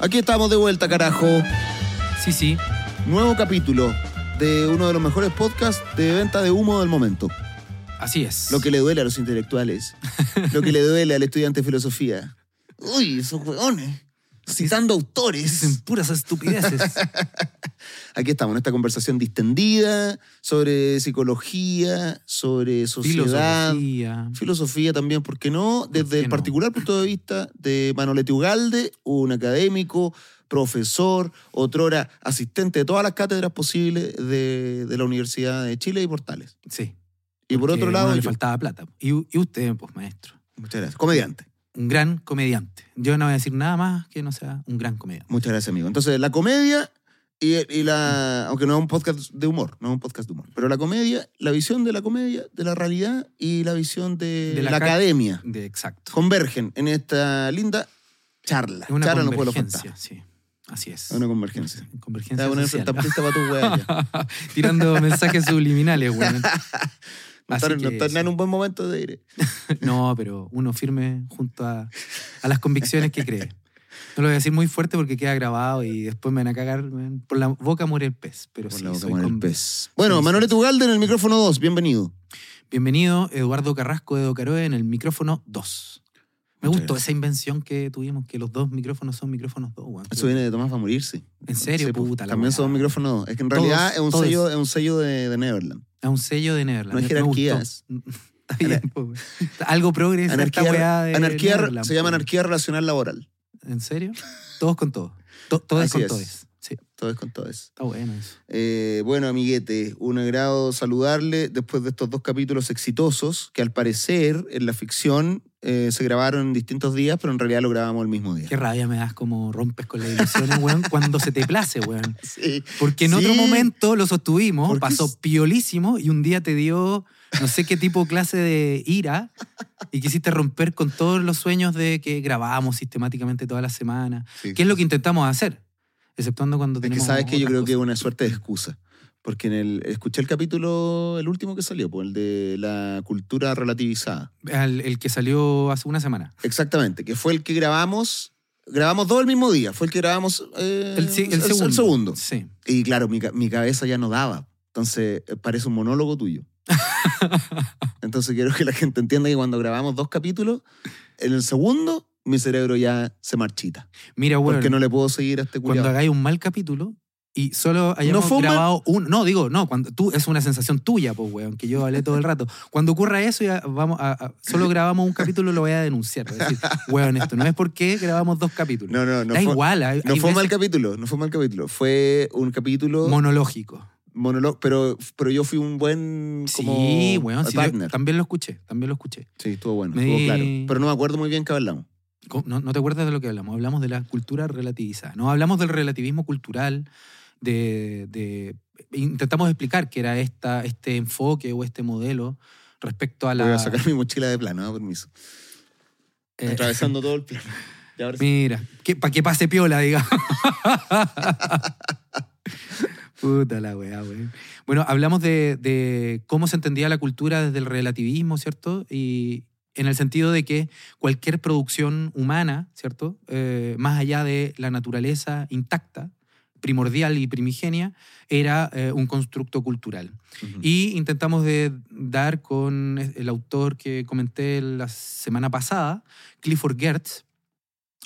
Aquí estamos de vuelta, carajo. Sí, sí. Nuevo capítulo de uno de los mejores podcasts de venta de humo del momento. Así es. Lo que le duele a los intelectuales. lo que le duele al estudiante de filosofía. Uy, esos hueones. Citando autores. Dicen puras estupideces. Aquí estamos, en esta conversación distendida sobre psicología, sobre sociedad. Filosofía. Filosofía también, ¿por qué no? Desde qué el no? particular punto de vista de Manolete Ugalde, un académico, profesor, otrora asistente de todas las cátedras posibles de, de la Universidad de Chile y Portales. Sí. Y por otro lado, le yo. faltaba plata. Y, y usted, pues, maestro. Muchas gracias. Comediante. Un gran comediante. Yo no voy a decir nada más que no sea un gran comediante. Muchas gracias, amigo. Entonces, la comedia y, y la. Aunque no es un podcast de humor, no es un podcast de humor. Pero la comedia, la visión de la comedia, de la realidad y la visión de, De la, la ca- academia De exacto. convergen en esta linda charla. Es una charla no convergencia, sí. Así es. Una convergencia. Te Convergencia voy a poner social. frente a pista para tu wea. Tirando mensajes subliminales, weón. No están, no sí. en un buen momento de ir. No, pero uno firme junto a, a las convicciones que cree. No lo voy a decir muy fuerte porque queda grabado y después me van a cagar. Por la boca muere el pez. Pero Por sí, la boca soy muere el pez. Bueno, Manuel sí. Tugalde en el micrófono 2, bienvenido. Bienvenido, Eduardo Carrasco de Docaroe en el micrófono 2. Me Muchas gustó gracias. esa invención que tuvimos, que los dos micrófonos son micrófonos 2. weón. Eso viene de Tomás va a morirse. ¿En serio? Sí, pues, Puta la También son micrófonos. dos. Es que en Todos, realidad es un todos. sello, es un sello de, de Neverland. Es un sello de Neverland. No hay jerarquías. Está bien, po, weón. Algo progresa esta weá Anarquía, de anarquía Neverland, se llama po. anarquía relacional laboral. ¿En serio? Todos con todos. To- todos con todos. Sí, Todo es con todo eso. está bueno eso. Eh, bueno, amiguete, un agrado saludarle después de estos dos capítulos exitosos que al parecer en la ficción eh, se grabaron en distintos días, pero en realidad lo grabamos el mismo día. Qué rabia me das como rompes con las ilusiones, weón, cuando se te place, weón. Sí. Porque en Sí. otro momento lo sostuvimos, pasó piolísimo y un día te dio no sé qué tipo de clase de ira y quisiste romper con todos los sueños de que grabábamos sistemáticamente toda la semana. Sí. ¿Qué es lo que intentamos hacer? Exceptuando cuando Es que tenemos sabes que yo creo que es una suerte de excusa. Porque en el, escuché el capítulo, el último que salió, pues, el de la cultura relativizada. Al- el que salió hace una semana. Exactamente, que fue el que grabamos. Grabamos dos el mismo día. Fue el que grabamos eh, El, segundo. Sí. Y claro, mi, ca- mi cabeza ya no daba. Entonces, eh, parece un monólogo tuyo. Entonces, quiero que la gente entienda que cuando grabamos dos capítulos, en el segundo, mi cerebro ya se marchita. Mira, bueno, Porque no le puedo seguir a este cuando hagáis un mal capítulo y solo hayamos mal- grabado un... No, digo, no, cuando tú es una sensación tuya, pues, weón, que yo hablé todo el rato. Cuando ocurra eso, ya vamos a, a- solo grabamos un capítulo, lo voy a denunciar. A decir, weón, esto no es porque grabamos dos capítulos. No, no, no. da igual, hay, no hay fue mal veces capítulo, no fue mal capítulo. Fue un capítulo monológico. monólogo, pero, pero yo fui un buen como sí, weón, sí, partner. también lo escuché, también lo escuché. Sí, estuvo bueno, Me estuvo claro. Pero no me acuerdo muy bien qué hablamos. ¿No, no te acuerdas de lo que hablamos? Hablamos de la cultura relativizada. No hablamos del relativismo cultural, de, de- intentamos explicar qué era esta, este enfoque o este modelo respecto a la... Voy a sacar mi mochila de plano, ¿no? permiso. eh, Atravesando todo el plano. Sí. Mira, para que pase piola, digamos. Puta la weá, weón. Bueno, hablamos de, de cómo se entendía la cultura desde el relativismo, ¿cierto? Y en el sentido de que cualquier producción humana, ¿cierto? Eh, más allá de la naturaleza intacta, primordial y primigenia, era eh, un constructo cultural. Y intentamos de dar con el autor que comenté la semana pasada, Clifford Geertz,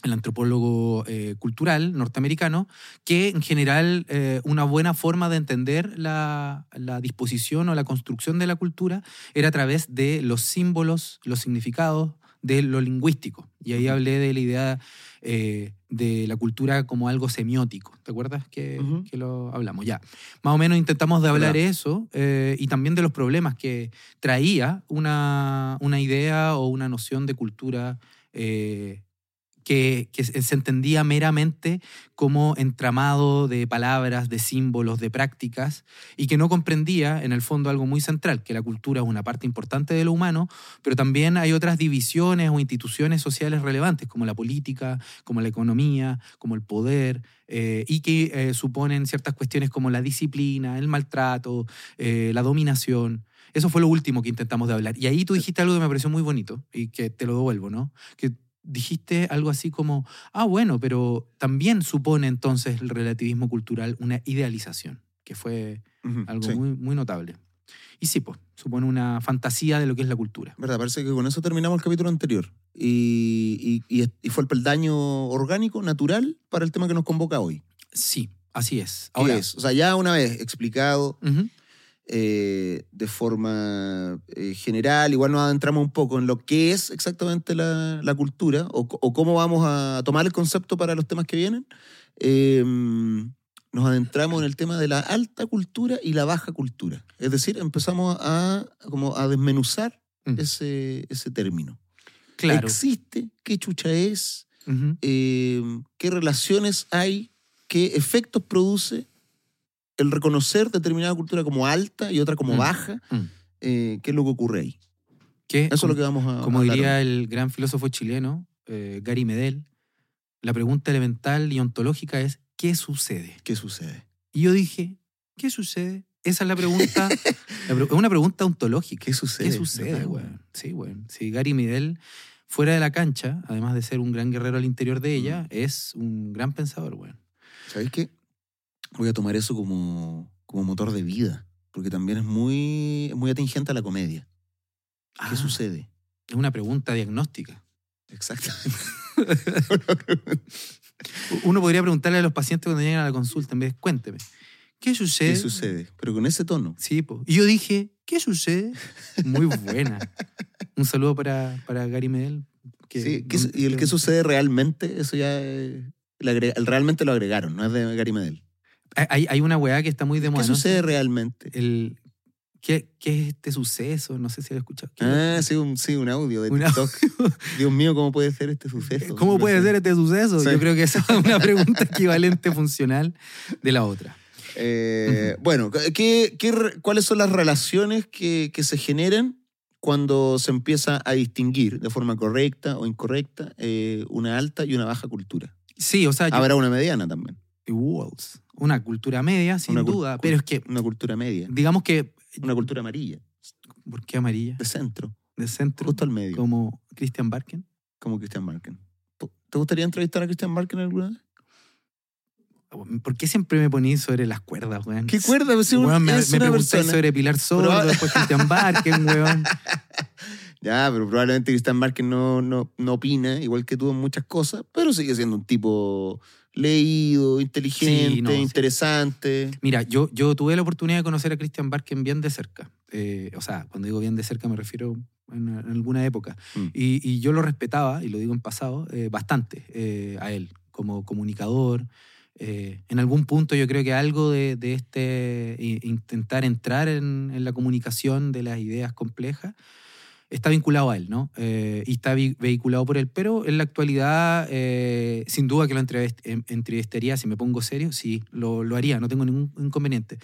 el antropólogo eh, cultural norteamericano, que en general eh, una buena forma de entender la, la disposición o la construcción de la cultura era a través de los símbolos, los significados, de lo lingüístico. Y ahí hablé de la idea eh, de la cultura como algo semiótico. ¿Te acuerdas que, que lo hablamos? Ya. Más o menos intentamos de hablar ¿Verdad? eso eh, y también de los problemas que traía una, una idea o una noción de cultura eh, que, se entendía meramente como entramado de palabras, de símbolos, de prácticas, y que no comprendía, en el fondo, algo muy central, que la cultura es una parte importante de lo humano, pero también hay otras divisiones o instituciones sociales relevantes, como la política, como la economía, como el poder, eh, y que eh, suponen ciertas cuestiones como la disciplina, el maltrato, eh, la dominación. Eso fue lo último que intentamos de hablar. Y ahí tú dijiste algo que me pareció muy bonito y que te lo devuelvo, ¿no? Que dijiste algo así como, ah, bueno, pero también supone entonces el relativismo cultural una idealización, que fue algo sí. muy, muy notable. Y sí, pues, supone una fantasía de lo que es la cultura. ¿Verdad? Parece que con eso terminamos el capítulo anterior. Y, y- y- fue el peldaño orgánico, natural, para el tema que nos convoca hoy. Sí, así es. ¿Qué Ahora, es? O sea, ya una vez explicado Ujú, eh, de forma eh, general, igual nos adentramos un poco en lo que es exactamente la, la cultura o, cómo vamos a tomar el concepto para los temas que vienen. Eh, nos adentramos en el tema de la alta cultura y la baja cultura. Es decir, empezamos a, como a desmenuzar Mm. ese, ese término. claro. ¿Existe? ¿Qué chucha es? Eh, qué relaciones hay, qué efectos produce el reconocer determinada cultura como alta y otra como Mm. baja, Mm. eh, qué es lo que ocurre ahí. Que, Eso es lo que vamos a como diría hoy. el gran filósofo chileno, eh, Gary Medel, la pregunta elemental y ontológica es, ¿qué sucede? ¿Qué sucede? Y yo dije, ¿qué sucede? Esa es la pregunta, es una pregunta ontológica. ¿Qué sucede? ¿Qué sucede, ¿Verdad, güey? Sí, güey. Si Gary Medel, fuera de la cancha, además de ser un gran guerrero al interior de ella, es un gran pensador, güey. ¿Sabes qué? Voy a tomar eso como, como motor de vida, porque también es muy, muy atingente a la comedia. ¿Qué Ah, sucede? Es una pregunta diagnóstica. Exacto. Uno podría preguntarle a los pacientes cuando llegan a la consulta, en vez de cuénteme, ¿qué sucede? ¿Qué sucede? Pero con ese tono. Sí, po. y yo dije, ¿qué sucede? Muy buena. Un saludo para, para Gary Medel. que- Sí, ¿qué su- y el que sucede realmente, eso ya eh, le agrega- realmente lo agregaron, no es de Gary Medel. Hay, hay una weá que está muy de moda. ¿Qué ¿no? sucede realmente? El, ¿qué, ¿Qué es este suceso? No sé si lo he escuchado. ¿Qué- Ah, sí, un, sí, un audio de Un TikTok. Dios mío, ¿cómo puede ser este suceso? ¿Cómo puede ser este suceso? Sí. Yo creo que esa es una pregunta equivalente funcional de la otra. Eh, Bueno, ¿qué, qué cuáles son las relaciones que, que se generan cuando se empieza a distinguir de forma correcta o incorrecta eh, una alta y una baja cultura? Sí, o sea, yo- Habrá una mediana también, Walls. Una cultura media, sin Una duda. Pero es que, una cultura media, digamos que. una cultura amarilla, ¿Por qué amarilla? de centro, De centro. justo al medio, como, Como Christian Barken. Christian Marken. ¿Te gustaría entrevistar a Christian Marken alguna vez? ¿Por qué siempre me ponís sobre las cuerdas, weón? ¿Qué cuerda? Pues, Weón, me, me preguntáis sobre Pilar Sordo, Proba- después Christian Barken, weón. Ya, pero probablemente Christian Marken no, no, no opina, igual que tú, en muchas cosas, pero sigue siendo un tipo leído, inteligente, Sí, no, sí. interesante. Mira, yo, yo tuve la oportunidad de conocer a Christian Barken bien de cerca. Eh, o sea, cuando digo bien de cerca me refiero en, en alguna época. Mm. Y, y yo lo respetaba, y lo digo en pasado, eh, bastante eh, a él como comunicador. En algún punto yo creo que algo de, de este intentar entrar en, en la comunicación de las ideas complejas está vinculado a él, ¿no? Eh, y está vehiculado por él. Pero en la actualidad, eh, sin duda que lo em- entrevistaría, si me pongo serio, sí, lo, lo haría, no tengo ningún inconveniente.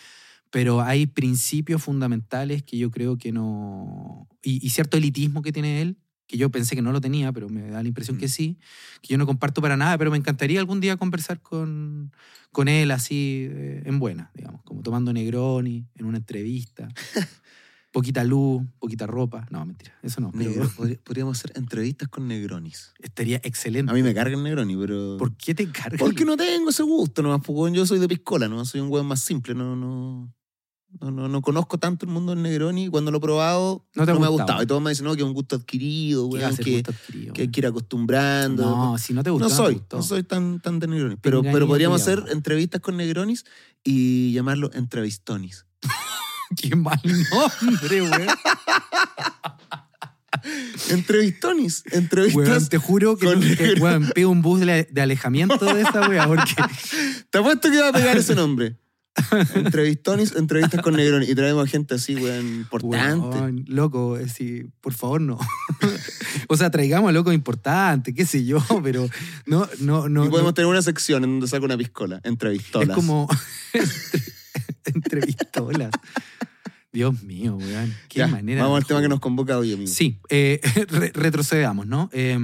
Pero hay principios fundamentales que yo creo que no... Y, y cierto elitismo que tiene él, que yo pensé que no lo tenía, pero me da la impresión Mm. que sí, que yo no comparto para nada, pero me encantaría algún día conversar con, con él así eh, en buena, digamos, como tomando Negroni en una entrevista. poquita luz, poquita ropa. No, mentira, eso no. pero Negro- podríamos hacer entrevistas con Negronis. estaría excelente. A mí me carga el Negroni, pero... ¿Por qué te cargas? Porque no tengo ese gusto, nomás, pues, weón, yo soy de piscola, ¿no? Soy un weón más simple, no, no, no, no, no conozco tanto el mundo del Negroni y cuando lo he probado No te ha me ha gustado. gustado. Y todos me dicen, no, que es un gusto adquirido, ¿Qué va a weón, que, gusto adquirido, que hay que ir acostumbrando. No, si no te gusta, No soy, gustó. no soy tan, tan de Negronis. Pero, Pinganillo pero podríamos hacer entrevistas con Negronis y llamarlo entrevistonis. Qué mal nombre, güey. Entrevistonis. Entrevistas. Weón, te juro que, con que, weón, un bus de, alejamiento de esa wea, porque Te apuesto que va a pegar ese nombre. Entrevistonis, entrevistas con Negronis. Y traemos gente así, weón, importante. Weón, loco, es decir, por favor, no. o sea, traigamos a loco importante, qué sé yo, pero no, no, no. y podemos no. tener una sección en donde saca una piscola. Entrevistolas. Es como entrevistolas. Dios mío, weón. Qué Ya, manera. Vamos al tema que nos convoca hoy, amigo. Sí, eh, re- retrocedamos, ¿no? Eh,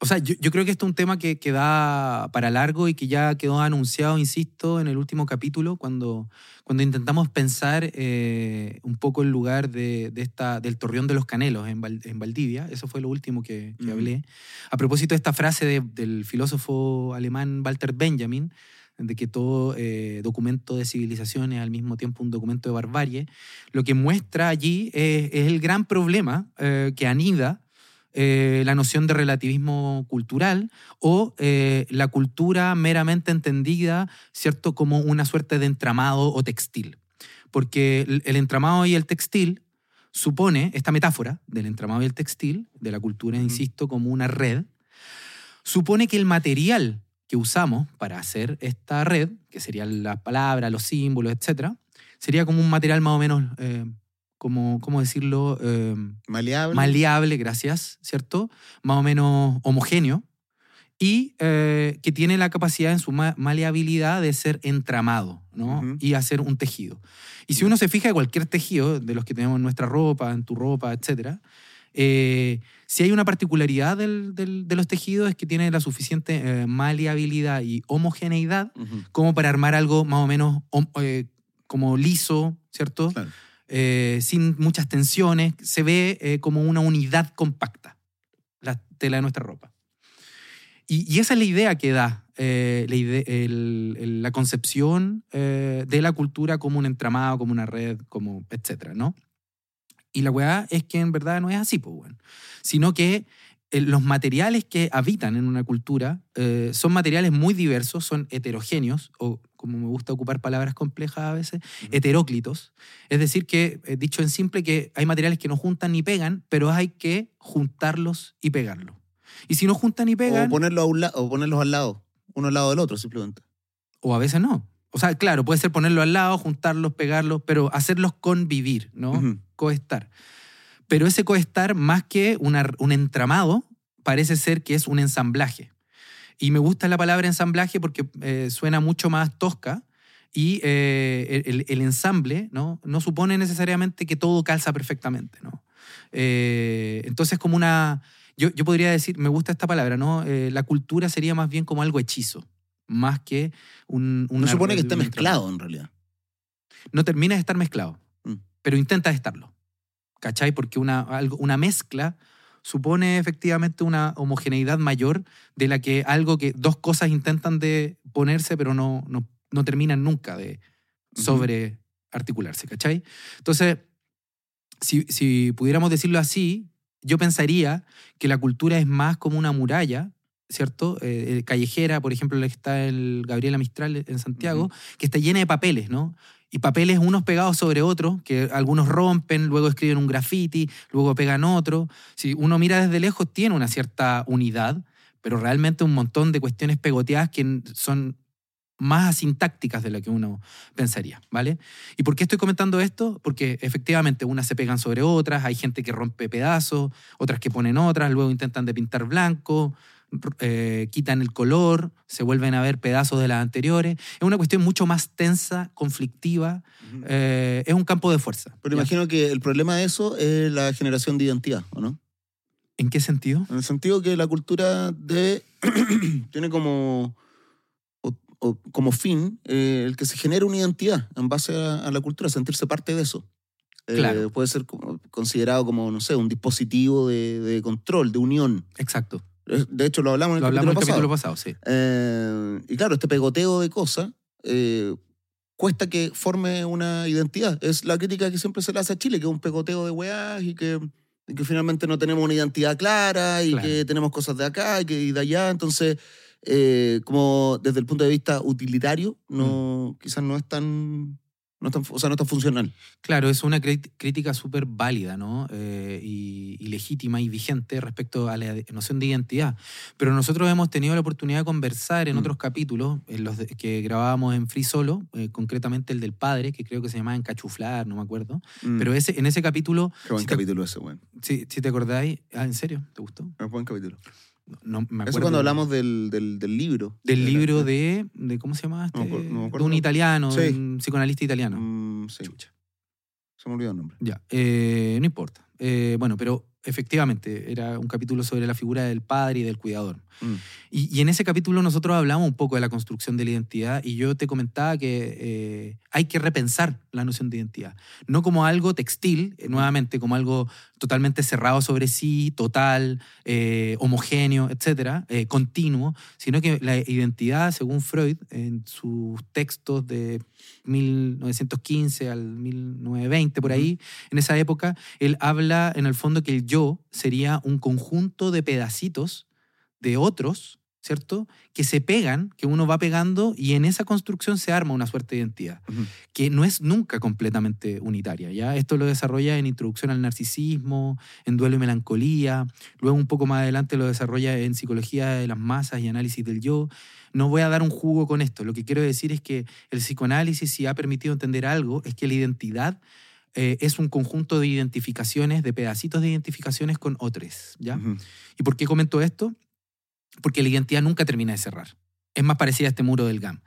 O sea, yo, yo creo que esto es un tema que, que da para largo y que ya quedó anunciado, insisto, en el último capítulo, cuando, cuando intentamos pensar eh, un poco el lugar de, de esta, del Torreón de los Canelos en, Val- en Valdivia. Eso fue lo último que, que Mm. hablé. A propósito de esta frase de- del filósofo alemán Walter Benjamin, de que todo eh, documento de civilización es al mismo tiempo un documento de barbarie, lo que muestra allí es, es el gran problema eh, que anida eh, la noción de relativismo cultural o eh, la cultura meramente entendida, ¿cierto?, como una suerte de entramado o textil. Porque el, el entramado y el textil supone, esta metáfora del entramado y el textil, de la cultura, insisto, como una red, supone que el material que usamos para hacer esta red, que serían las palabras, los símbolos, etc., sería como un material más o menos, eh, como, ¿cómo decirlo? Eh, Maleable. maleable, gracias, ¿cierto? Más o menos homogéneo y eh, que tiene la capacidad en su ma- maleabilidad de ser entramado, ¿no? Y hacer un tejido. Y si uno se fija en cualquier tejido de los que tenemos en nuestra ropa, en tu ropa, etcétera, eh, si hay una particularidad del- del- de los tejidos es que tiene la suficiente eh, maleabilidad y homogeneidad como para armar algo más o menos eh, como liso, ¿cierto? claro. sin muchas tensiones, se ve como una unidad compacta, la tela de nuestra ropa. Y, y esa es la idea que da eh, la, ide- el- el- la concepción eh, de la cultura como un entramado, como una red, como etcétera, ¿no? Y la weá es que en verdad no es así, pues. Sino que eh, los materiales que habitan en una cultura eh, son materiales muy diversos, son heterogéneos, o como me gusta ocupar palabras complejas a veces, Ujú. heteróclitos. Es decir, que, eh, dicho en simple, que hay materiales que no juntan ni pegan, pero hay que juntarlos y pegarlos. Y si no juntan y pegan, O, ponerlo a un la- o ponerlos al lado, uno al lado del otro, simplemente. o a veces no. O sea, claro, puede ser ponerlo al lado, juntarlos, pegarlos, pero hacerlos convivir, ¿no? Ujú. Coestar. Pero ese coestar, más que una- un entramado, parece ser que es un ensamblaje. Y me gusta la palabra ensamblaje porque eh, suena mucho más tosca y eh, el, el ensamble ¿no? no supone necesariamente que todo calza perfectamente. ¿no? Eh, entonces, como una. Yo, yo podría decir, me gusta esta palabra, ¿no? La cultura sería más bien como algo hechizo, más que un. No supone que entramado mezclado, en realidad. no termina de estar mezclado, Mm. pero intenta estarlo. ¿Cachai? Porque una, algo- una mezcla supone efectivamente una homogeneidad mayor de la que algo que dos cosas intentan de ponerse, pero no, no, no terminan nunca de sobre articularse, ¿cachai? Entonces, si, si pudiéramos decirlo así, yo pensaría que la cultura es más como una muralla, ¿cierto? Eh, eh, callejera, por ejemplo, la que está el Gabriela Mistral en Santiago, que está llena de papeles, ¿no? Y papeles unos pegados sobre otros, que algunos rompen, luego escriben un graffiti, luego pegan otro. Si uno mira desde lejos, tiene una cierta unidad, pero realmente un montón de cuestiones pegoteadas que son más asintácticas de lo que uno pensaría, ¿vale? ¿Y por qué estoy comentando esto? Porque efectivamente unas se pegan sobre otras, hay gente que rompe pedazos, otras que ponen otras, luego intentan de pintar blanco, eh, quitan el color, se vuelven a ver pedazos de las anteriores. Es una cuestión mucho más tensa, conflictiva, eh, es un campo de fuerza. Pero ¿ya? imagino que el problema de eso es la generación de identidad, ¿o no? ¿En qué sentido? En el sentido que la cultura de tiene como, o- o como fin eh, el que se genere una identidad en base a, a la cultura, sentirse parte de eso. Eh, Claro. puede ser como- considerado como, no sé, un dispositivo de, de control, de unión. Exacto. De hecho, lo hablamos en el Lo hablamos en el capítulo pasado. pasado, sí. Eh, y claro, este pegoteo de cosas eh, cuesta que forme una identidad. Es la crítica que siempre se le hace a Chile, que es un pegoteo de weás y que, y que finalmente no tenemos una identidad clara y Claro. que tenemos cosas de acá y, que, y de allá. Entonces, eh, como desde el punto de vista utilitario, no, Mm. quizás no es tan... No tan, o sea, no tan funcional. Claro, es una crítica súper válida, ¿no? Eh, y, y legítima y vigente respecto a la noción de identidad. Pero nosotros hemos tenido la oportunidad de conversar en Mm. otros capítulos, en los que grabábamos en Free Solo, eh, concretamente el del padre, que creo que se llamaba Encachuflar, no me acuerdo. Mm, Pero ese, en ese capítulo, Qué buen si te- capítulo ese, weón. si, si te acordáis, ah, ¿en serio? ¿Te gustó? Qué buen capítulo. No, me acuerdo. Eso cuando hablamos del, del, del libro. Del De la- libro de, de, ¿cómo se llama? Este? No no de un italiano, Sí. un psicoanalista italiano. Mm, sí. Chucha. Se me olvidó el nombre. Ya, eh, no importa. Eh, bueno, pero efectivamente, era un capítulo sobre la figura del padre y del cuidador. Mm. Y, y en ese capítulo nosotros hablamos un poco de la construcción de la identidad y yo te comentaba que eh, hay que repensar la noción de identidad, no como algo textil, eh, nuevamente, como algo totalmente cerrado sobre sí, total, eh, homogéneo, etcétera, continuo, sino que la identidad, según Freud, en sus textos de 1915 al 1920, por ahí, en esa época, él habla en el fondo que el yo sería un conjunto de pedacitos de otros, ¿cierto? Que se pegan, que uno va pegando y en esa construcción se arma una suerte de identidad, que no es nunca completamente unitaria, ¿ya? Esto lo desarrolla en Introducción al Narcisismo, en Duelo y Melancolía, luego un poco más adelante lo desarrolla en Psicología de las Masas y Análisis del Yo. No voy a dar un jugo con esto, lo que quiero decir es que el psicoanálisis, si ha permitido entender algo, es que la identidad eh, es un conjunto de identificaciones, de pedacitos de identificaciones con otros, ¿ya? ¿Y por qué comento esto? Porque la identidad nunca termina de cerrar. Es más parecida a este muro del GAM.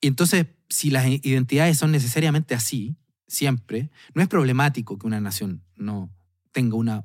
Y entonces, si las identidades son necesariamente así, siempre, no es problemático que una nación no tenga una,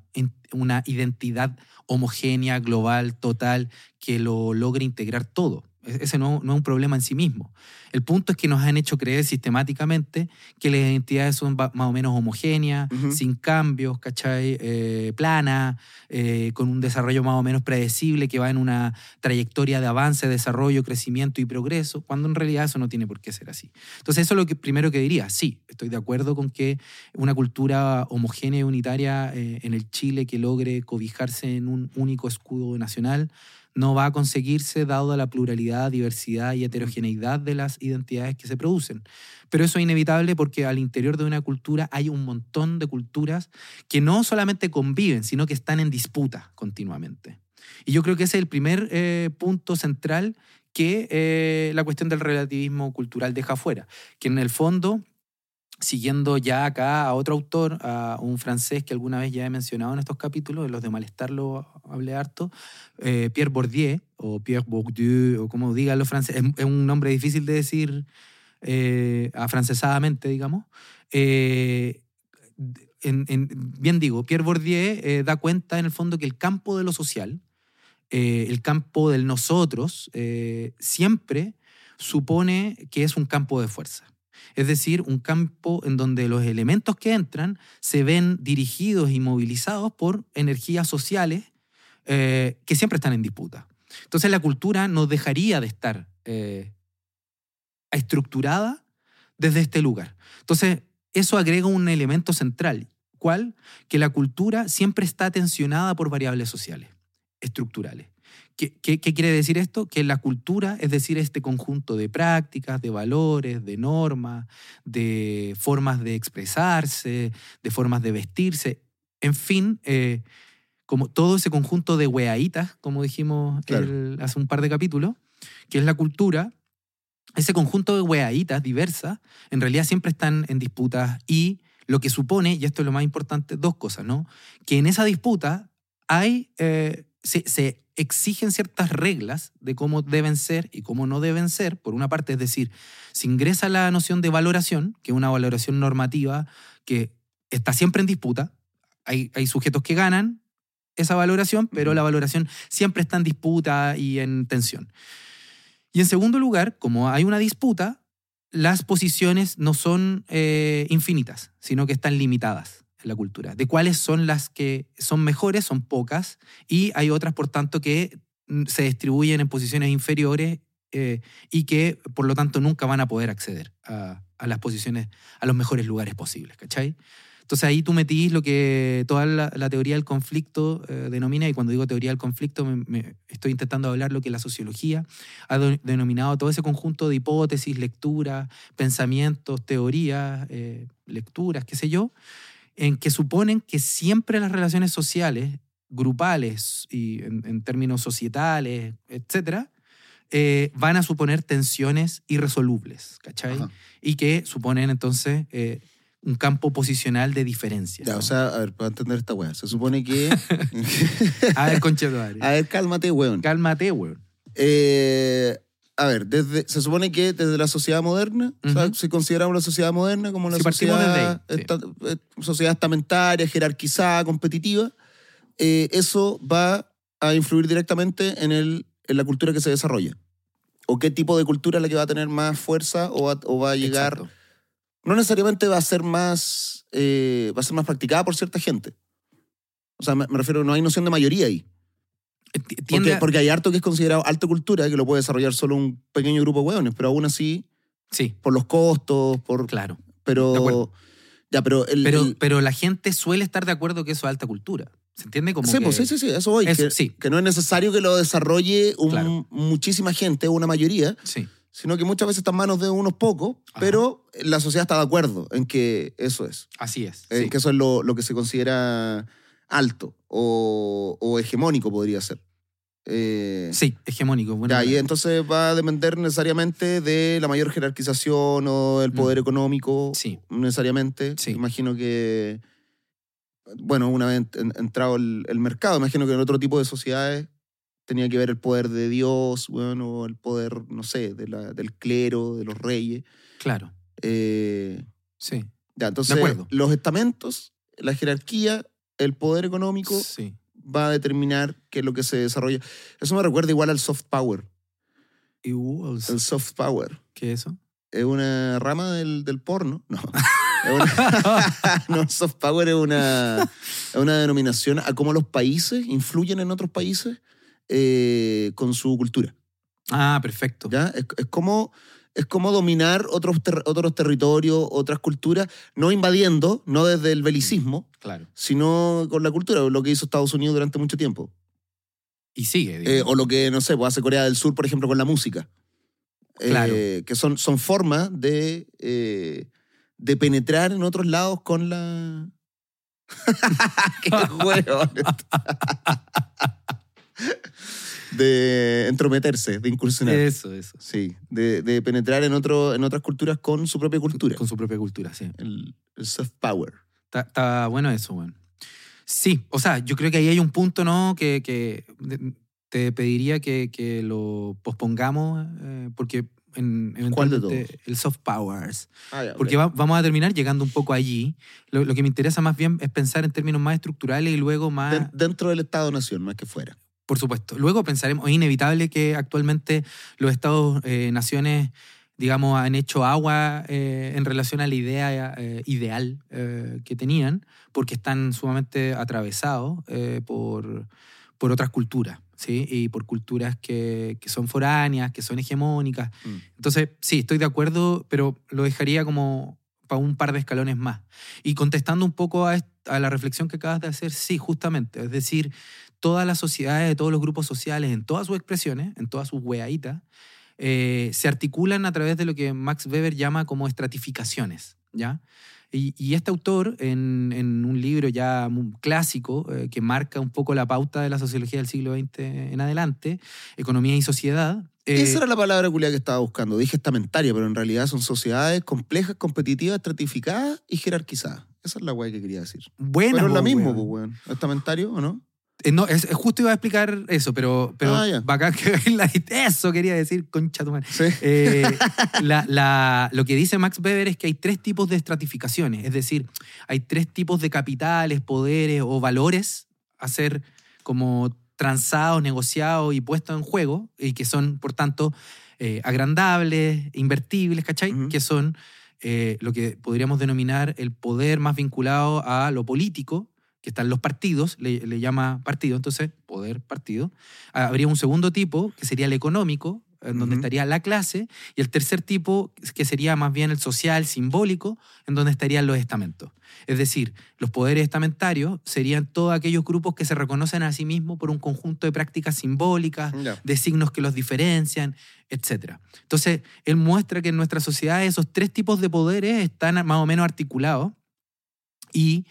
una identidad homogénea, global, total, que lo logre integrar todo. E- Ese no, no es un problema en sí mismo. El punto es que nos han hecho creer sistemáticamente que las identidades son más o menos homogéneas, sin cambios, ¿cachai? Eh, plana, eh, con un desarrollo más o menos predecible que va en una trayectoria de avance, desarrollo, crecimiento y progreso, cuando en realidad eso no tiene por qué ser así. Entonces eso es lo que primero que diría. Sí, estoy de acuerdo con que una cultura homogénea y unitaria eh, en el Chile que logre cobijarse en un único escudo nacional no va a conseguirse dado la pluralidad, diversidad y heterogeneidad de las identidades que se producen. Pero eso es inevitable porque al interior de una cultura hay un montón de culturas que no solamente conviven, sino que están en disputa continuamente. Y yo creo que ese es el primer eh, punto central que eh, la cuestión del relativismo cultural deja fuera, que en el fondo siguiendo ya acá a otro autor, a un francés que alguna vez ya he mencionado en estos capítulos, en los de Malestar lo hablé harto, eh, Pierre Bourdieu, o Pierre Bourdieu, o como digan los franceses, es, un nombre difícil de decir eh, afrancesadamente, digamos. Eh, en- en- bien digo, Pierre Bourdieu eh, da cuenta en el fondo que el campo de lo social, eh, el campo del nosotros, eh, siempre supone que es un campo de fuerza. Es decir, un campo en donde los elementos que entran se ven dirigidos y movilizados por energías sociales eh, que siempre están en disputa. Entonces la cultura no dejaría de estar eh, estructurada desde este lugar. Entonces eso agrega un elemento central, ¿cuál? Que la cultura siempre está tensionada por variables sociales, estructurales. ¿Qué, qué, qué quiere decir esto? Que la cultura, es decir, este conjunto de prácticas, de valores, de normas, de formas de expresarse, de formas de vestirse, en fin, eh, como todo ese conjunto de weaitas, como dijimos Claro. el- hace un par de capítulos, que es la cultura, ese conjunto de weaitas diversas, en realidad siempre están en disputas y lo que supone, y esto es lo más importante, dos cosas, ¿no? Que en esa disputa hay, eh, se, se exigen ciertas reglas de cómo deben ser y cómo no deben ser, por una parte, es decir, se ingresa la noción de valoración, que es una valoración normativa que está siempre en disputa, hay, hay sujetos que ganan esa valoración, pero la valoración siempre está en disputa y en tensión. Y en segundo lugar, como hay una disputa, las posiciones no son eh, infinitas, sino que están limitadas la cultura. De cuáles son las que son mejores, son pocas, y hay otras, por tanto, que mm, se distribuyen en posiciones inferiores eh, y que, por lo tanto, nunca van a poder acceder a, a las posiciones, a los mejores lugares posibles, ¿cachai? Entonces ahí tú metís lo que toda la, la teoría del conflicto eh, denomina, y cuando digo teoría del conflicto me, me estoy intentando hablar lo que la sociología ha de- denominado todo ese conjunto de hipótesis, lecturas, pensamientos, teorías, eh, lecturas, qué sé yo, en que suponen que siempre las relaciones sociales, grupales y en, en términos societales, etcétera, eh, van a suponer tensiones irresolubles, ¿cachai? Ajá. Y que suponen entonces eh, un campo posicional de diferencia. Ya, ¿no? o sea, a ver, para entender esta weá, se supone que. a ver, conchetumadre. a ver, cálmate, weón. Cálmate, weón. Eh, a ver, desde, se supone que desde la sociedad moderna, o sea, Ujú. si consideramos la sociedad moderna como la Si sociedad, ahí, sí. esta- eh, sociedad estamentaria, jerarquizada, competitiva, eh, eso va a influir directamente en, el, en la cultura que se desarrolla. O qué tipo de cultura es la que va a tener más fuerza o va, o va a llegar... Exacto. No necesariamente va a ser más, eh, va a ser más practicada por cierta gente. O sea, me, me refiero, no hay noción de mayoría ahí. Porque, porque hay harto que es considerado alta cultura, que lo puede desarrollar solo un pequeño grupo de hueones, pero aún así, Sí, por los costos, por... claro. Pero... Ya, pero... El, Pero, el- pero la gente suele estar de acuerdo que eso es alta cultura. ¿Se entiende? Como sí, que- pues, sí, sí, sí, eso voy. Eso, que, sí. que no es necesario que lo desarrolle un- Claro. muchísima gente una mayoría, Sí, sino que muchas veces está en manos de unos pocos, Ajá. pero la sociedad está de acuerdo en que eso es. así es. en sí. que eso es lo, lo que se considera alto o, o hegemónico podría ser. Eh, Sí, hegemónico. Bueno, ya, y entonces va a depender necesariamente de la mayor jerarquización o del Mm. poder económico, Sí. necesariamente. Sí. Imagino que, bueno, una vez en- entrado el, el mercado, imagino que en otro tipo de sociedades tenía que ver el poder de Dios, bueno, o el poder, no sé, de la- del clero, de los reyes. Claro, Eh, sí. ya, entonces, acuerdo. los estamentos, la jerarquía, el poder económico Sí. va a determinar qué es lo que se desarrolla. Eso me recuerda igual al soft power. ¿Y uh, el- soft power ¿Qué es eso? es una rama del, del porno. No. Una- no, soft power es una, es una denominación a cómo los países influyen en otros países eh, con su cultura. Ah, perfecto. ¿ya? Es, es como, es como dominar otros, ter- otros territorios, otras culturas, no invadiendo, no desde el belicismo, Claro. sino con la cultura, lo que hizo Estados Unidos durante mucho tiempo. Y sigue. Eh, o lo que, no sé, pues hace Corea del Sur, por ejemplo, con la música. Eh, Claro. que son, son formas de, eh, de penetrar en otros lados con la... ¡Qué hueón! de entrometerse, de incursionar. Eso, eso. Sí, de, de penetrar en, otro, en otras culturas con su propia cultura. Con su propia cultura, sí. El, el soft power. Está, bueno eso, bueno. Sí, o sea, yo creo que ahí hay un punto, ¿no? Que, que te pediría que, que lo pospongamos, eh, porque en, ¿Cuál de eventualmente el soft powers. Ah, Porque va- vamos a terminar llegando un poco allí. Lo, lo que me interesa más bien es pensar en términos más estructurales y luego más... Den- dentro del Estado-Nación, más que fuera. Por supuesto. Luego pensaremos, es inevitable que actualmente los estados, eh, naciones, digamos, han hecho agua eh, en relación a la idea eh, ideal que tenían, porque están sumamente atravesados por, por otras culturas, ¿sí? Y por culturas que, que son foráneas, que son hegemónicas. Mm. Entonces, sí, estoy de acuerdo, pero lo dejaría como para un par de escalones más. Y contestando un poco a la reflexión que acabas de hacer, sí, justamente. Es decir, todas las sociedades, todos los grupos sociales, en todas sus expresiones, en todas sus weaditas, eh, se articulan a través de lo que Max Weber llama como estratificaciones, ¿ya? Y, y este autor, en, en un libro ya clásico, eh, que marca un poco la pauta de la sociología del siglo XX en adelante, Economía y Sociedad. eh, Esa era la palabra culia que estaba buscando. Dije estamentaria, pero en realidad son sociedades complejas, competitivas, estratificadas y jerarquizadas. Esa es la weá que quería decir. buena, pero es la weón. pues, weón. ¿Estamentario o no? Eh, no, es, justo iba a explicar eso, pero, pero Ah, ya. bacán que la- eso quería decir, concha tu madre. Sí. Eh, la- la- lo que dice Max Weber es que hay tres tipos de estratificaciones, es decir, hay tres tipos de capitales, poderes o valores a ser como transados, negociados y puestos en juego, y que son, por tanto, eh, agrandables, invertibles, ¿cachai? Que son eh, lo que podríamos denominar el poder más vinculado a lo político, que están los partidos, le, le llama partido, entonces poder, partido. Habría un segundo tipo, que sería el económico, en donde estaría la clase, y el tercer tipo, que sería más bien el social, simbólico, en donde estarían los estamentos. Es decir, los poderes estamentarios serían todos aquellos grupos que se reconocen a sí mismos por un conjunto de prácticas simbólicas, de signos que los diferencian, etc. Entonces, él muestra que en nuestra sociedad esos tres tipos de poderes están más o menos articulados y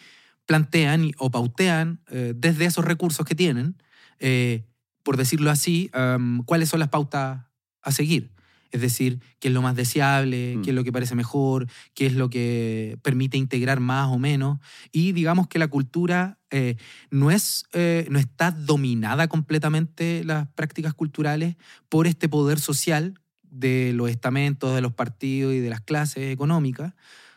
plantean y- o pautean eh, desde esos recursos que tienen, eh, por decirlo así, am, cuáles son las pautas a seguir. Es decir, qué es lo más deseable, Mm. qué es lo que parece mejor, qué es lo que permite integrar más o menos. Y digamos que la cultura eh, no, es, eh, no está dominada completamente las prácticas culturales por este poder social de los estamentos, de los partidos y de las clases económicas.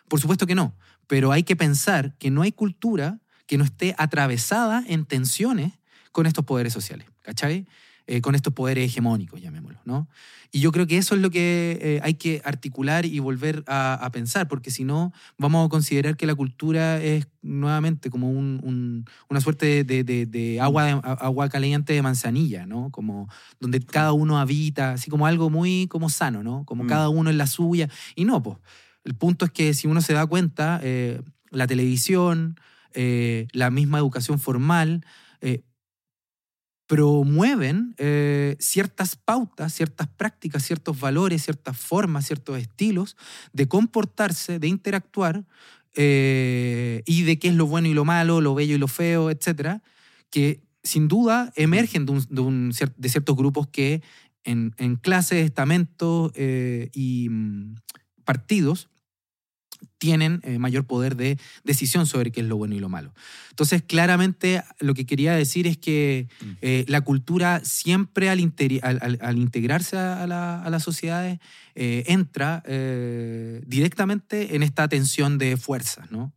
Por supuesto que no, pero hay que pensar que no hay cultura que no esté atravesada en tensiones con estos poderes sociales, ¿cachai? Eh, con estos poderes hegemónicos, llamémoslo, ¿no? Y yo creo que eso es lo que eh, hay que articular y volver a, pensar, porque si no, vamos a considerar que la cultura es nuevamente como una suerte de, agua, agua caliente de manzanilla, ¿no? Como donde cada uno habita, así como algo muy como sano, ¿no? Como mm. cada uno en la suya. Y no, pues, el punto es que si uno se da cuenta, eh, la televisión, la misma educación formal, promueven eh, ciertas pautas, ciertas prácticas, ciertos valores, ciertas formas, ciertos estilos de comportarse, de interactuar eh, y de qué es lo bueno y lo malo, lo bello y lo feo, etcétera, que sin duda emergen de, de, ciertos grupos que en, en clases, estamentos eh, y mm, partidos tienen eh, mayor poder de decisión sobre qué es lo bueno y lo malo. Entonces, claramente lo que quería decir es que mm. eh, la cultura siempre al, integrarse a, las sociedades eh, entra directamente en esta tensión de fuerzas, ¿no?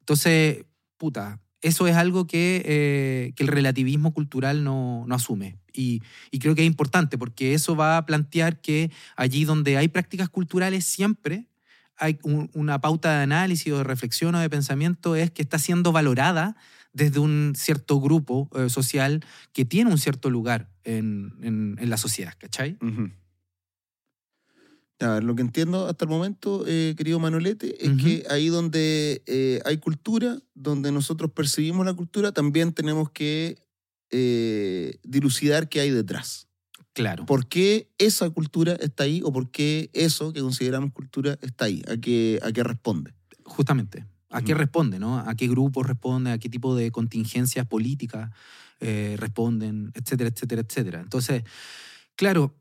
Entonces, puta, eso es algo que, el relativismo cultural no, asume. Y, y, creo que es importante porque eso va a plantear que allí donde hay prácticas culturales siempre hay una pauta de análisis o de reflexión o de pensamiento es que está siendo valorada desde un cierto grupo eh, social que tiene un cierto lugar en, la sociedad, ¿cachai? A ver, lo que entiendo hasta el momento, eh, querido Manolete, es que ahí donde eh, hay cultura, donde nosotros percibimos la cultura, también tenemos que dilucidar qué hay detrás. Claro. ¿Por qué esa cultura está ahí o por qué eso que consideramos cultura está ahí? ¿A qué, a qué responde? Justamente. ¿A qué responde? ¿no? ¿A qué grupos responde? ¿A qué tipo de contingencias políticas eh, responden? Etcétera, etcétera, etcétera. Entonces, claro,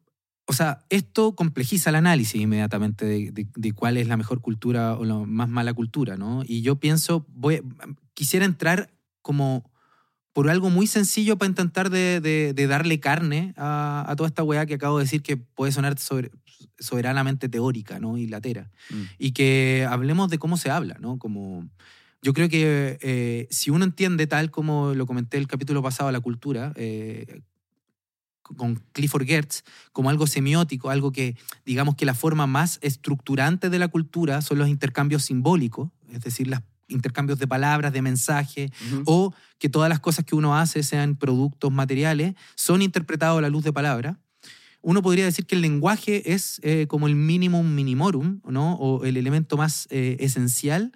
o sea, esto complejiza el análisis inmediatamente de, de, cuál es la mejor cultura o la más mala cultura, ¿no? Y yo pienso, voy, quisiera entrar como por algo muy sencillo para intentar de, darle carne a, toda esta weá que acabo de decir que puede sonar soberanamente teórica ¿no? y latera. Mm. Y que hablemos de cómo se habla, ¿no? Como, yo creo que eh, si uno entiende, tal como lo comenté el capítulo pasado, la cultura, eh, con Clifford Gertz, como algo semiótico, algo que, digamos que la forma más estructurante de la cultura son los intercambios simbólicos, es decir, las intercambios de palabras, de mensajes, o que todas las cosas que uno hace, sean productos materiales, son interpretados a la luz de palabras. Uno podría decir que el lenguaje es eh, como el minimum minimorum, ¿no? o el elemento más eh, esencial,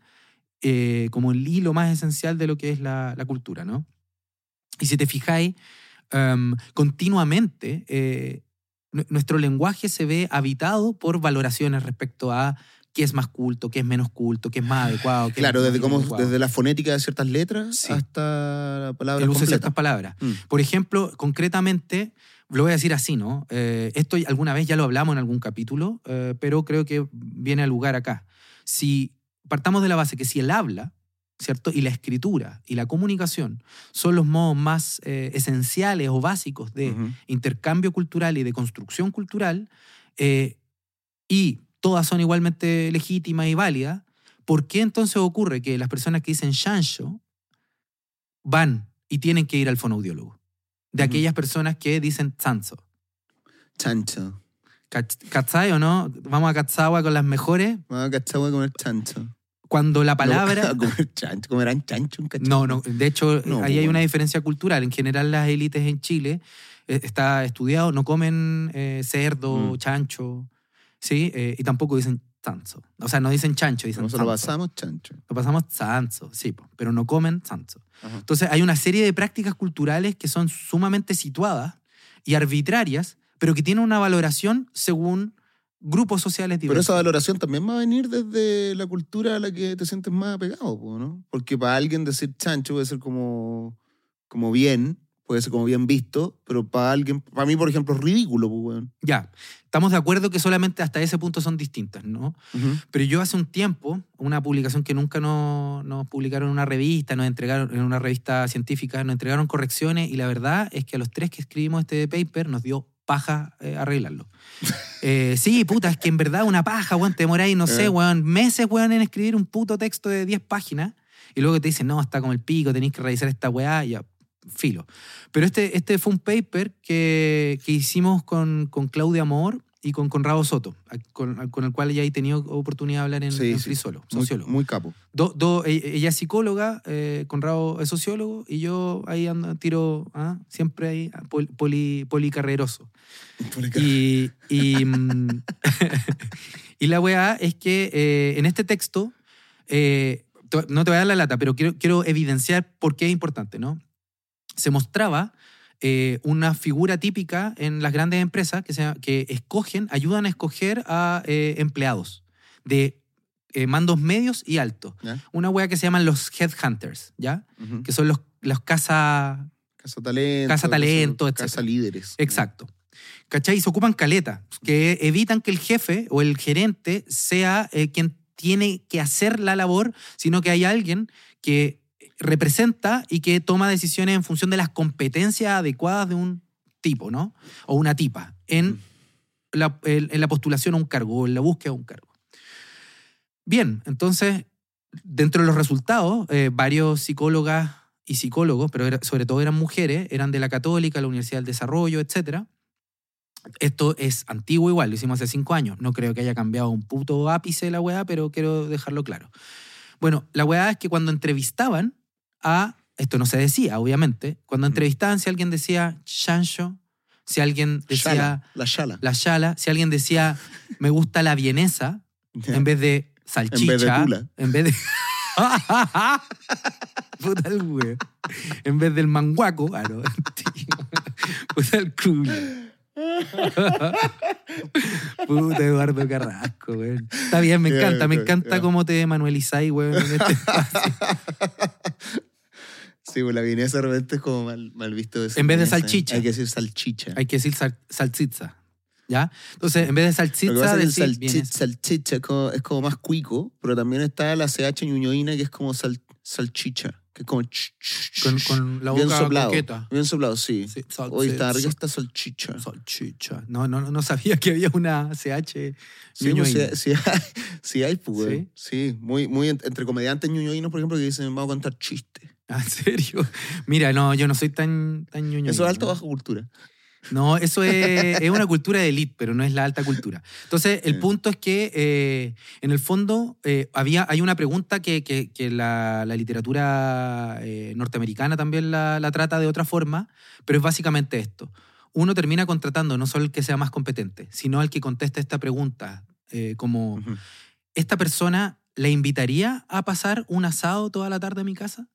eh, como el hilo más esencial de lo que es la, cultura. ¿no? Y si te fijáis, em, continuamente nuestro lenguaje se ve habitado por valoraciones respecto a qué es más culto, qué es menos culto, qué es más adecuado. claro, desde, cómo, desde la fonética de ciertas letras hasta palabras El uso de ciertas palabras. Mm. Por ejemplo, concretamente, lo voy a decir así, ¿no? Eh, esto alguna vez ya lo hablamos en algún capítulo, eh, pero creo que viene al lugar acá. Si partamos de la base que si el habla, ¿cierto? Y la escritura y la comunicación son los modos más eh, esenciales o básicos de intercambio cultural y de construcción cultural, y todas son igualmente legítimas y válidas, ¿por qué entonces ocurre que las personas que dicen chancho van y tienen que ir al fonoaudiólogo? De aquellas personas que dicen chanzo. Chancho. ¿Cachai o no? Vamos a Cachagua con las mejores. Vamos a Cachagua a comer chancho. Cuando la palabra. comer chancho, comerán chancho en No, no. De hecho, ahí hay una diferencia cultural. En general, las élites en Chile eh, está estudiado, no comen eh, cerdo, mm. chancho. ¿sí? Eh, y tampoco dicen tanzo. O sea, no dicen chancho, dicen Nosotros lo pasamos chancho. Lo pasamos tanzo, sí, pero no comen tanzo. Entonces hay una serie de prácticas culturales que son sumamente situadas y arbitrarias, pero que tienen una valoración según grupos sociales diversos. Pero esa valoración también va a venir desde la cultura a la que te sientes más apegado, ¿no? Porque para alguien decir chancho puede ser como, como bien, puede ser como bien visto, pero para alguien, para mí, por ejemplo, es ridículo. Pues, Ya, estamos de acuerdo que solamente hasta ese punto son distintas, ¿no? Pero yo hace un tiempo, una publicación que nunca nos, publicaron en una revista, nos entregaron en una revista científica, nos entregaron correcciones y la verdad es que a los tres que escribimos este paper nos dio paja eh, arreglarlo. Eh, sí, puta, es que en verdad una paja, weón, te demoráis, no sé, eh. weón, meses, weón, en escribir un puto texto de 10 páginas y luego te dicen, no, está como el pico, tenéis que revisar esta weá, ya, filo. Pero este, este fue un paper que, que hicimos con, con Claudia Amor y con Conrado Soto, con, con el cual ya he tenido oportunidad de hablar en, Sí, en sí. Muy, sociólogo. muy capo. Do- do- e- ella es psicóloga, eh, Conrado es sociólogo, y yo ahí ando, tiro, ah, siempre ahí, ah, pol- poli, policarreroso. Y, y, mm, y la weá es que eh, en este texto, eh, no te voy a dar la lata, pero quiero, quiero evidenciar por qué es importante, ¿no? Se mostraba eh, una figura típica en las grandes empresas que, se, que escogen, ayudan a escoger a eh, empleados de eh, mandos medios y altos. ¿Ya? Una weá que se llaman los headhunters, ¿ya? Que son los, los caza, Casa talento. Casa talento, casa, etcétera. líderes. Exacto. ¿Cachai? Y se ocupan caleta, que evitan que el jefe o el gerente sea quien tiene que hacer la labor, sino que hay alguien que representa y que toma decisiones en función de las competencias adecuadas de un tipo, ¿no? O una tipa, en la, en- en la postulación a un cargo o en la búsqueda de un cargo. Bien, entonces, dentro de los resultados, eh, varios psicólogas y psicólogos, pero era- sobre todo eran mujeres, eran de la Católica, la Universidad del Desarrollo, etc. Esto es antiguo igual, lo hicimos hace cinco años. No creo que haya cambiado un puto ápice la weá, pero quiero dejarlo claro. Bueno, la weá es que cuando entrevistaban a, esto no se decía, obviamente, cuando entrevistaban, si alguien decía chancho, si alguien decía Shala, la shala. la chala, si alguien decía me gusta la vienesa, en vez de salchicha. tula. En vez de. Puta el wea. En vez del manguaco. Ah, no. Puta el culo. Puta Eduardo Carrasco, weón. Está bien, me encanta. Me encanta cómo te manualizáis, weón, en este espacio. Sí, pues la vienesa de repente es como mal, mal visto. decir En vez de vienesa. salchicha. Hay que decir salchicha. Hay que decir sal- salsitza. ¿Ya? Entonces, en vez de Lo que salsitza, pasa es que el decir salchi- vienesa. salchicha es como, es como más cuico, pero también está la CH ñuñoína que es como sal- salchicha, que es como ch- ch- Con, con la bien boca soplado. coqueta. Bien soplado, sí. Sí, sal- Hoy está rica esta salchicha. Salchicha. No, no, no sabía que había una CH. Sí, pues, sí hay, sí hay, pues. ¿Sí? Sí, muy, muy en- entre comediantes ñuñoínos, por ejemplo, que dicen, vamos a contar chistes. ¿En serio? Mira, no, yo no soy tan, tan ñoño. Eso es alta o baja cultura. No, eso es, es una cultura de élite, pero no es la alta cultura. Entonces, el punto es que, eh, en el fondo, eh, había, hay una pregunta que, que- que la, la literatura eh, norteamericana también la, la trata de otra forma, pero es básicamente esto. Uno termina contratando no solo el que sea más competente, sino al que conteste esta pregunta, como. ¿esta persona la invitaría a pasar un asado toda la tarde a mi casa?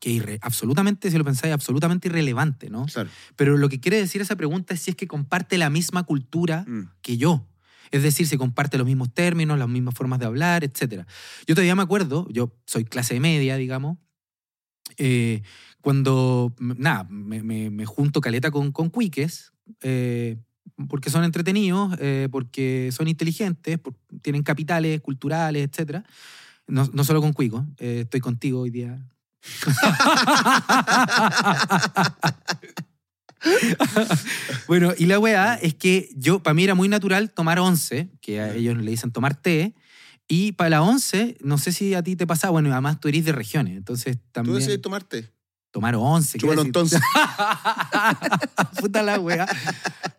Que irre- absolutamente, si lo pensáis, absolutamente irrelevante, ¿no? Claro. Pero lo que quiere decir esa pregunta es si es que comparte la misma cultura Mm. que yo. Es decir, si comparte los mismos términos, las mismas formas de hablar, etc. Yo todavía me acuerdo, yo soy clase media, digamos, eh, cuando, nada, me, me- me junto caleta con, con cuiques, eh, porque son entretenidos, eh, porque son inteligentes, tienen capitales culturales, etc. No, no solo con cuicos, eh, estoy contigo hoy día. bueno, y la weá es que yo, para mí era muy natural tomar once, que a ellos le dicen tomar té, y para la once, no sé si a ti te pasa, bueno, además tú eres de regiones, entonces Tú también... decides tomarte. Tomar once. Chúpalo entonces. Puta la weá.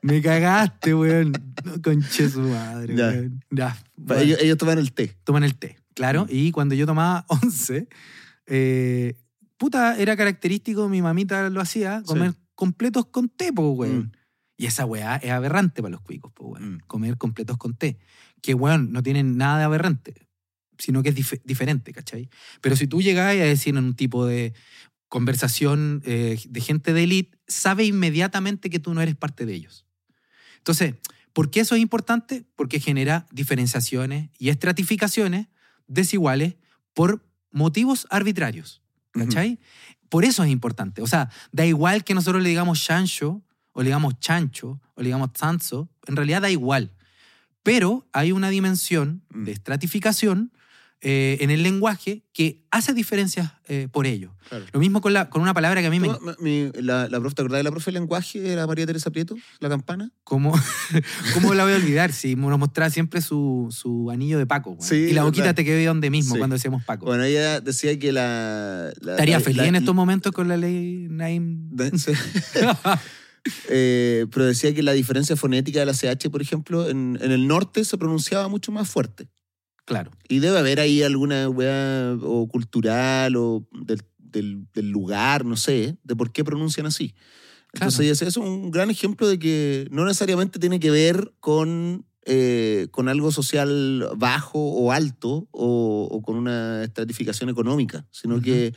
Me cagaste, weón. No, conche su madre, Ya. weón. Ya. Ellos, ellos toman el té. toman el té, claro. Mm. Y cuando yo tomaba once, eh, puta, era característico, mi mamita lo hacía, comer completos con té, po, weón. Mm. Y esa weá es aberrante para los cuicos, po, weón. Mm. Comer completos con té. Que, weón, no tienen nada de aberrante, sino que es dif- diferente, ¿cachai? Pero si tú llegás a decir en un tipo de conversación eh, de gente de élite, sabe inmediatamente que tú no eres parte de ellos. Entonces, ¿por qué eso es importante? Porque genera diferenciaciones y estratificaciones desiguales por motivos arbitrarios. ¿Cachai? Por eso es importante. O sea, da igual que nosotros le digamos chancho, o le digamos chancho, o le digamos tanzo, en realidad da igual. Pero hay una dimensión Mm. de estratificación eh, en el lenguaje que hace diferencias eh, por ello. Claro. Lo mismo con, la, con una palabra que a mí me... ¿Tú, mi- la, la profe, ¿Te acordás de la profe de lenguaje? Era María Teresa Prieto, la campana. ¿Cómo, ¿Cómo la voy a olvidar? Si nos mostraba siempre su, su anillo de Paco. Sí, y la boquita verdad. te quedó donde mismo Sí. cuando decíamos Paco. Bueno, ella decía que la. la- Estaría feliz en estos momentos con la ley Naim. sí. Eh, pero decía que la diferencia fonética de la CH, por ejemplo, en, en el norte se pronunciaba mucho más fuerte. Claro. Y debe haber ahí alguna weá o cultural o del, del- del lugar, no sé, de por qué pronuncian así. Entonces, decía, eso es un gran ejemplo de que no necesariamente tiene que ver con, eh, con algo social bajo o alto o, o con una estratificación económica, sino que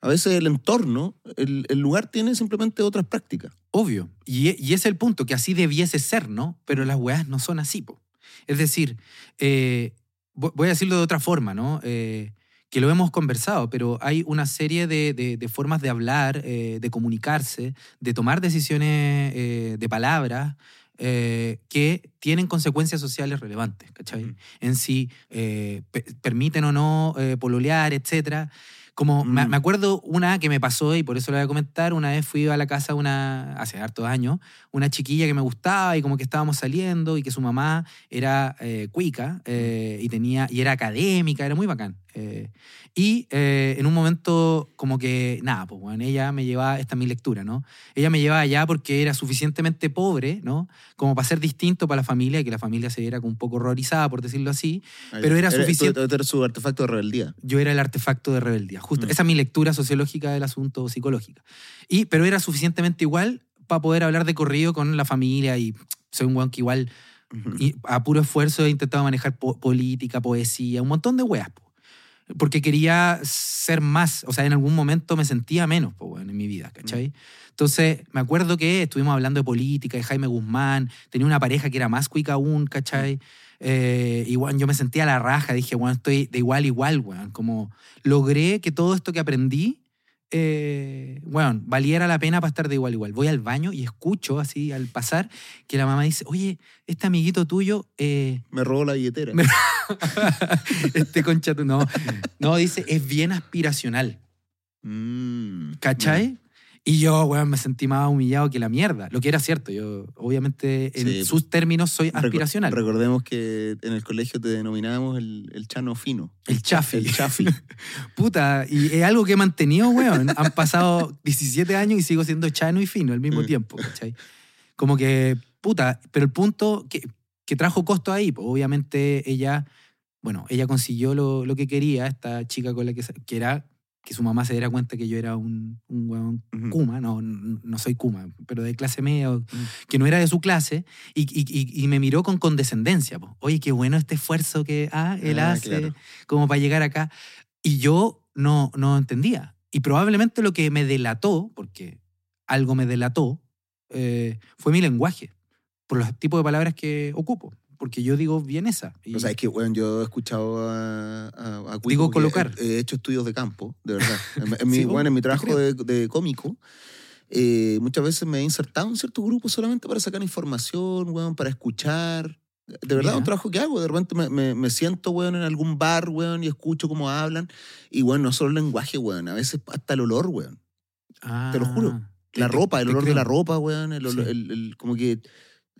a veces el entorno, el, el lugar tiene simplemente otras prácticas. Obvio. Y, e- y es el punto, que así debiese ser, ¿no? Pero las weas no son así, po. Es decir, eh, voy a decirlo de otra forma, ¿no? Eh, que lo hemos conversado, pero hay una serie de, de- de formas de hablar, eh, de comunicarse, de tomar decisiones eh, de palabras eh, que tienen consecuencias sociales relevantes, ¿cachai? Ujú. En si pe- permiten o no pololear, etcétera. Como me, Mm. me acuerdo una que me pasó y por eso lo voy a comentar. Una vez fui a la casa una, hace hartos años, una chiquilla que me gustaba y como que estábamos saliendo y que su mamá era eh, cuica eh, y, tenía, y era académica, era muy bacán. Eh, y eh, en un momento como que, nada, pues bueno, ella me llevaba, esta es mi lectura, ¿no? Ella me llevaba allá porque era suficientemente pobre, ¿no? Como para ser distinto para la familia y que la familia se viera como un poco horrorizada, por decirlo así. Pero era suficiente- Esto era su artefacto de rebeldía. Yo era el artefacto de rebeldía. Justo, Mm. esa es mi lectura sociológica del asunto psicológica. Y, pero era suficientemente igual para poder hablar de corrido con la familia y soy un guan que igual Ujú. y a puro esfuerzo he intentado manejar po- política, poesía, un montón de weas. po. Porque quería ser más, o sea, en algún momento me sentía menos po, weón, en mi vida, ¿cachai? Entonces, me acuerdo que estuvimos hablando de política, de Jaime Guzmán, tenía una pareja que era más cuica aún, ¿cachai? Eh, y yo me sentía a la raja, dije, bueno, estoy de igual a igual, weón. Como logré que todo esto que aprendí, eh, weón, valiera la pena para estar de igual a igual. Voy al baño y escucho así al pasar que la mamá dice, oye, este amiguito tuyo, eh, Me robó la billetera. Me- este concha tu- no, no, dice, es bien aspiracional, Mm, ¿cachai? Y yo, weón, me sentí más humillado que la mierda. Lo que era cierto, yo obviamente en Sí. sus términos soy Reco- aspiracional. Recordemos que en el colegio te denominábamos el, el chano fino. El chafi. El chafi. Puta, y es algo que he mantenido, weón. Han pasado 17 años y sigo siendo chano y fino al mismo Mm. tiempo, ¿cachai? Como que, puta, pero el punto que, que trajo costo ahí, pues obviamente ella, bueno, ella consiguió lo, lo que quería, esta chica con la que, que era que su mamá se diera cuenta que yo era un, un. Kuma, no, no soy Kuma, pero de clase media, o- que no era de su clase, y, y- y- y me miró con condescendencia. po. Oye, qué bueno este esfuerzo que ah, él Ah, hace claro. como para llegar acá. Y yo no, no entendía. Y probablemente lo que me delató, porque algo me delató, eh, fue mi lenguaje, por los tipos de palabras que ocupo. Porque yo digo bien esa. y- O sea, es que, bueno, yo he escuchado a, a, a Digo colocar. He, he hecho estudios de campo, de verdad. En, en mi, Sí, bueno, en mi trabajo de, de cómico, eh, muchas veces me he insertado en ciertos grupos solamente para sacar información, weón, para escuchar. De verdad, Mira. un trabajo que hago. De repente me, me, me siento, weón, en algún bar, weón, y escucho cómo hablan. Y, bueno, no solo el lenguaje, weón, a veces hasta el olor, weón. te lo juro. Ah, La te- ropa, el olor de la ropa, weón, el, olor- Sí. el- el- como que...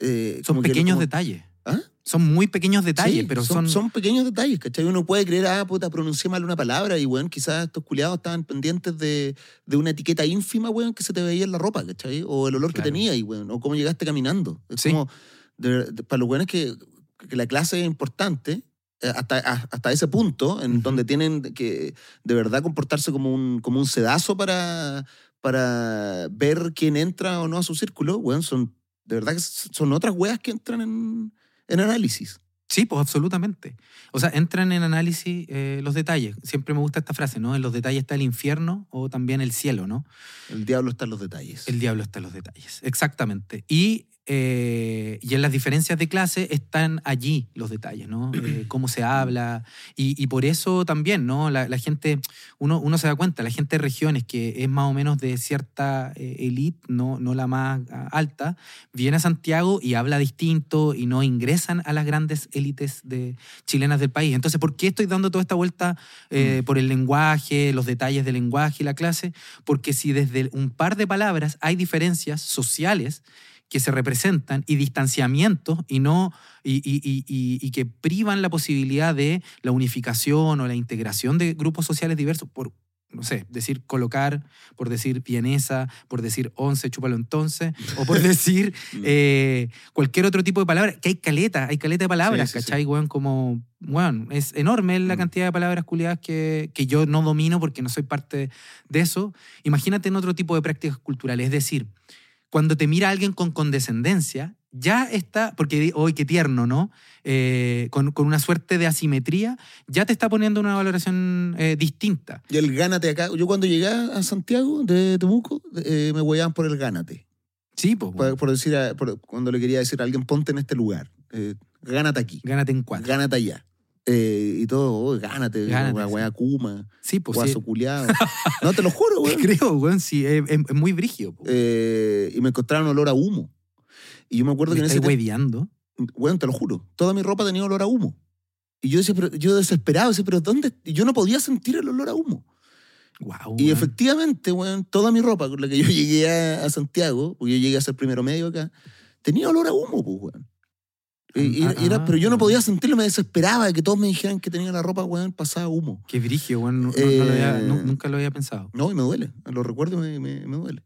eh, Son que- pequeños como- detalles. ¿Ah? Son muy pequeños detalles, Sí, pero son... son pequeños detalles, ¿cachai? Uno puede creer, ah, puta, pronuncié mal una palabra y, weón, quizás estos culiados estaban pendientes de, de una etiqueta ínfima, weón, que se te veía en la ropa, ¿cachai? O el olor que Claro. tenía y, weón, o cómo llegaste caminando. Es Sí. como, de- de- para los weones que, que la clase es importante, eh, hasta, hasta ese punto, en donde tienen que de verdad comportarse como un, como un sedazo para, para ver quién entra o no a su círculo, weón, son, de verdad que son otras weas que entran en, en análisis. Sí, pues absolutamente. O sea, entran en análisis eh, los detalles. Siempre me gusta esta frase, ¿no? En los detalles está el infierno o también el cielo, ¿no? El diablo está en los detalles. El diablo está en los detalles. Exactamente. Y eh, y en las diferencias de clase están allí los detalles, ¿no? Eh, cómo se habla. Y, y por eso también, ¿no? La, la gente, uno, uno se da cuenta, la gente de regiones que es más o menos de cierta élite, no, no la más ah, alta, viene a Santiago y habla distinto y no ingresan a las grandes élites de, chilenas del país. Entonces, ¿por qué estoy dando toda esta vuelta eh, por el lenguaje, los detalles del lenguaje y la clase? Porque si desde un par de palabras hay diferencias sociales, que se representan y distanciamientos y, no, y, y, y, y, que privan la posibilidad de la unificación o la integración de grupos sociales diversos por, no sé, decir colocar, por decir vienesa, por decir once, chúpalo entonces, o por decir eh, cualquier otro tipo de palabra, que hay caleta, hay caleta de palabras, Sí, sí, sí. ¿cachai? Weón, como, bueno, es enorme la Mm. cantidad de palabras culiadas que, que yo no domino porque no soy parte de eso. Imagínate en otro tipo de prácticas culturales, es decir, cuando te mira alguien con condescendencia, ya está, porque hoy qué tierno, ¿no? Eh, con, con una suerte de asimetría, ya te está poniendo una valoración eh, distinta. Y el gánate acá. Yo cuando llegué a Santiago de Temuco, eh, me hueaban por el gánate. Sí, pues, Por, por decir, a- por- cuando le quería decir a alguien, ponte en este lugar. Eh, gánate aquí. gánate en cuatro. Gánate allá. Eh, y todo, oh, gánate, Gánate, sí. wea Kuma, Sí, pues sí. guaso culiado. No, te lo juro, weón. creo, weón, sí, es, es- es muy brigio. po. Eh, y me encontraron olor a humo. Y yo me acuerdo Me que en ese hueveando. bueno, te lo juro, toda mi ropa tenía olor a humo. Y yo decía, pero yo desesperado, decía, pero ¿dónde? Y yo no podía sentir el olor a humo. Wow, Y efectivamente, weón, toda mi ropa con la que yo llegué a, a Santiago, porque yo llegué a ser primero medio acá, tenía olor a humo, pues, weón. Y- y- Ah, era- pero yo no ah. podía sentirlo, me desesperaba de que todos me dijeran que tenía la ropa, weón, pasada humo. Qué brigio, weón. no- no- no lo había- Eh, nu- nunca lo había pensado. No, y me duele. Lo recuerdo y me, me, me duele.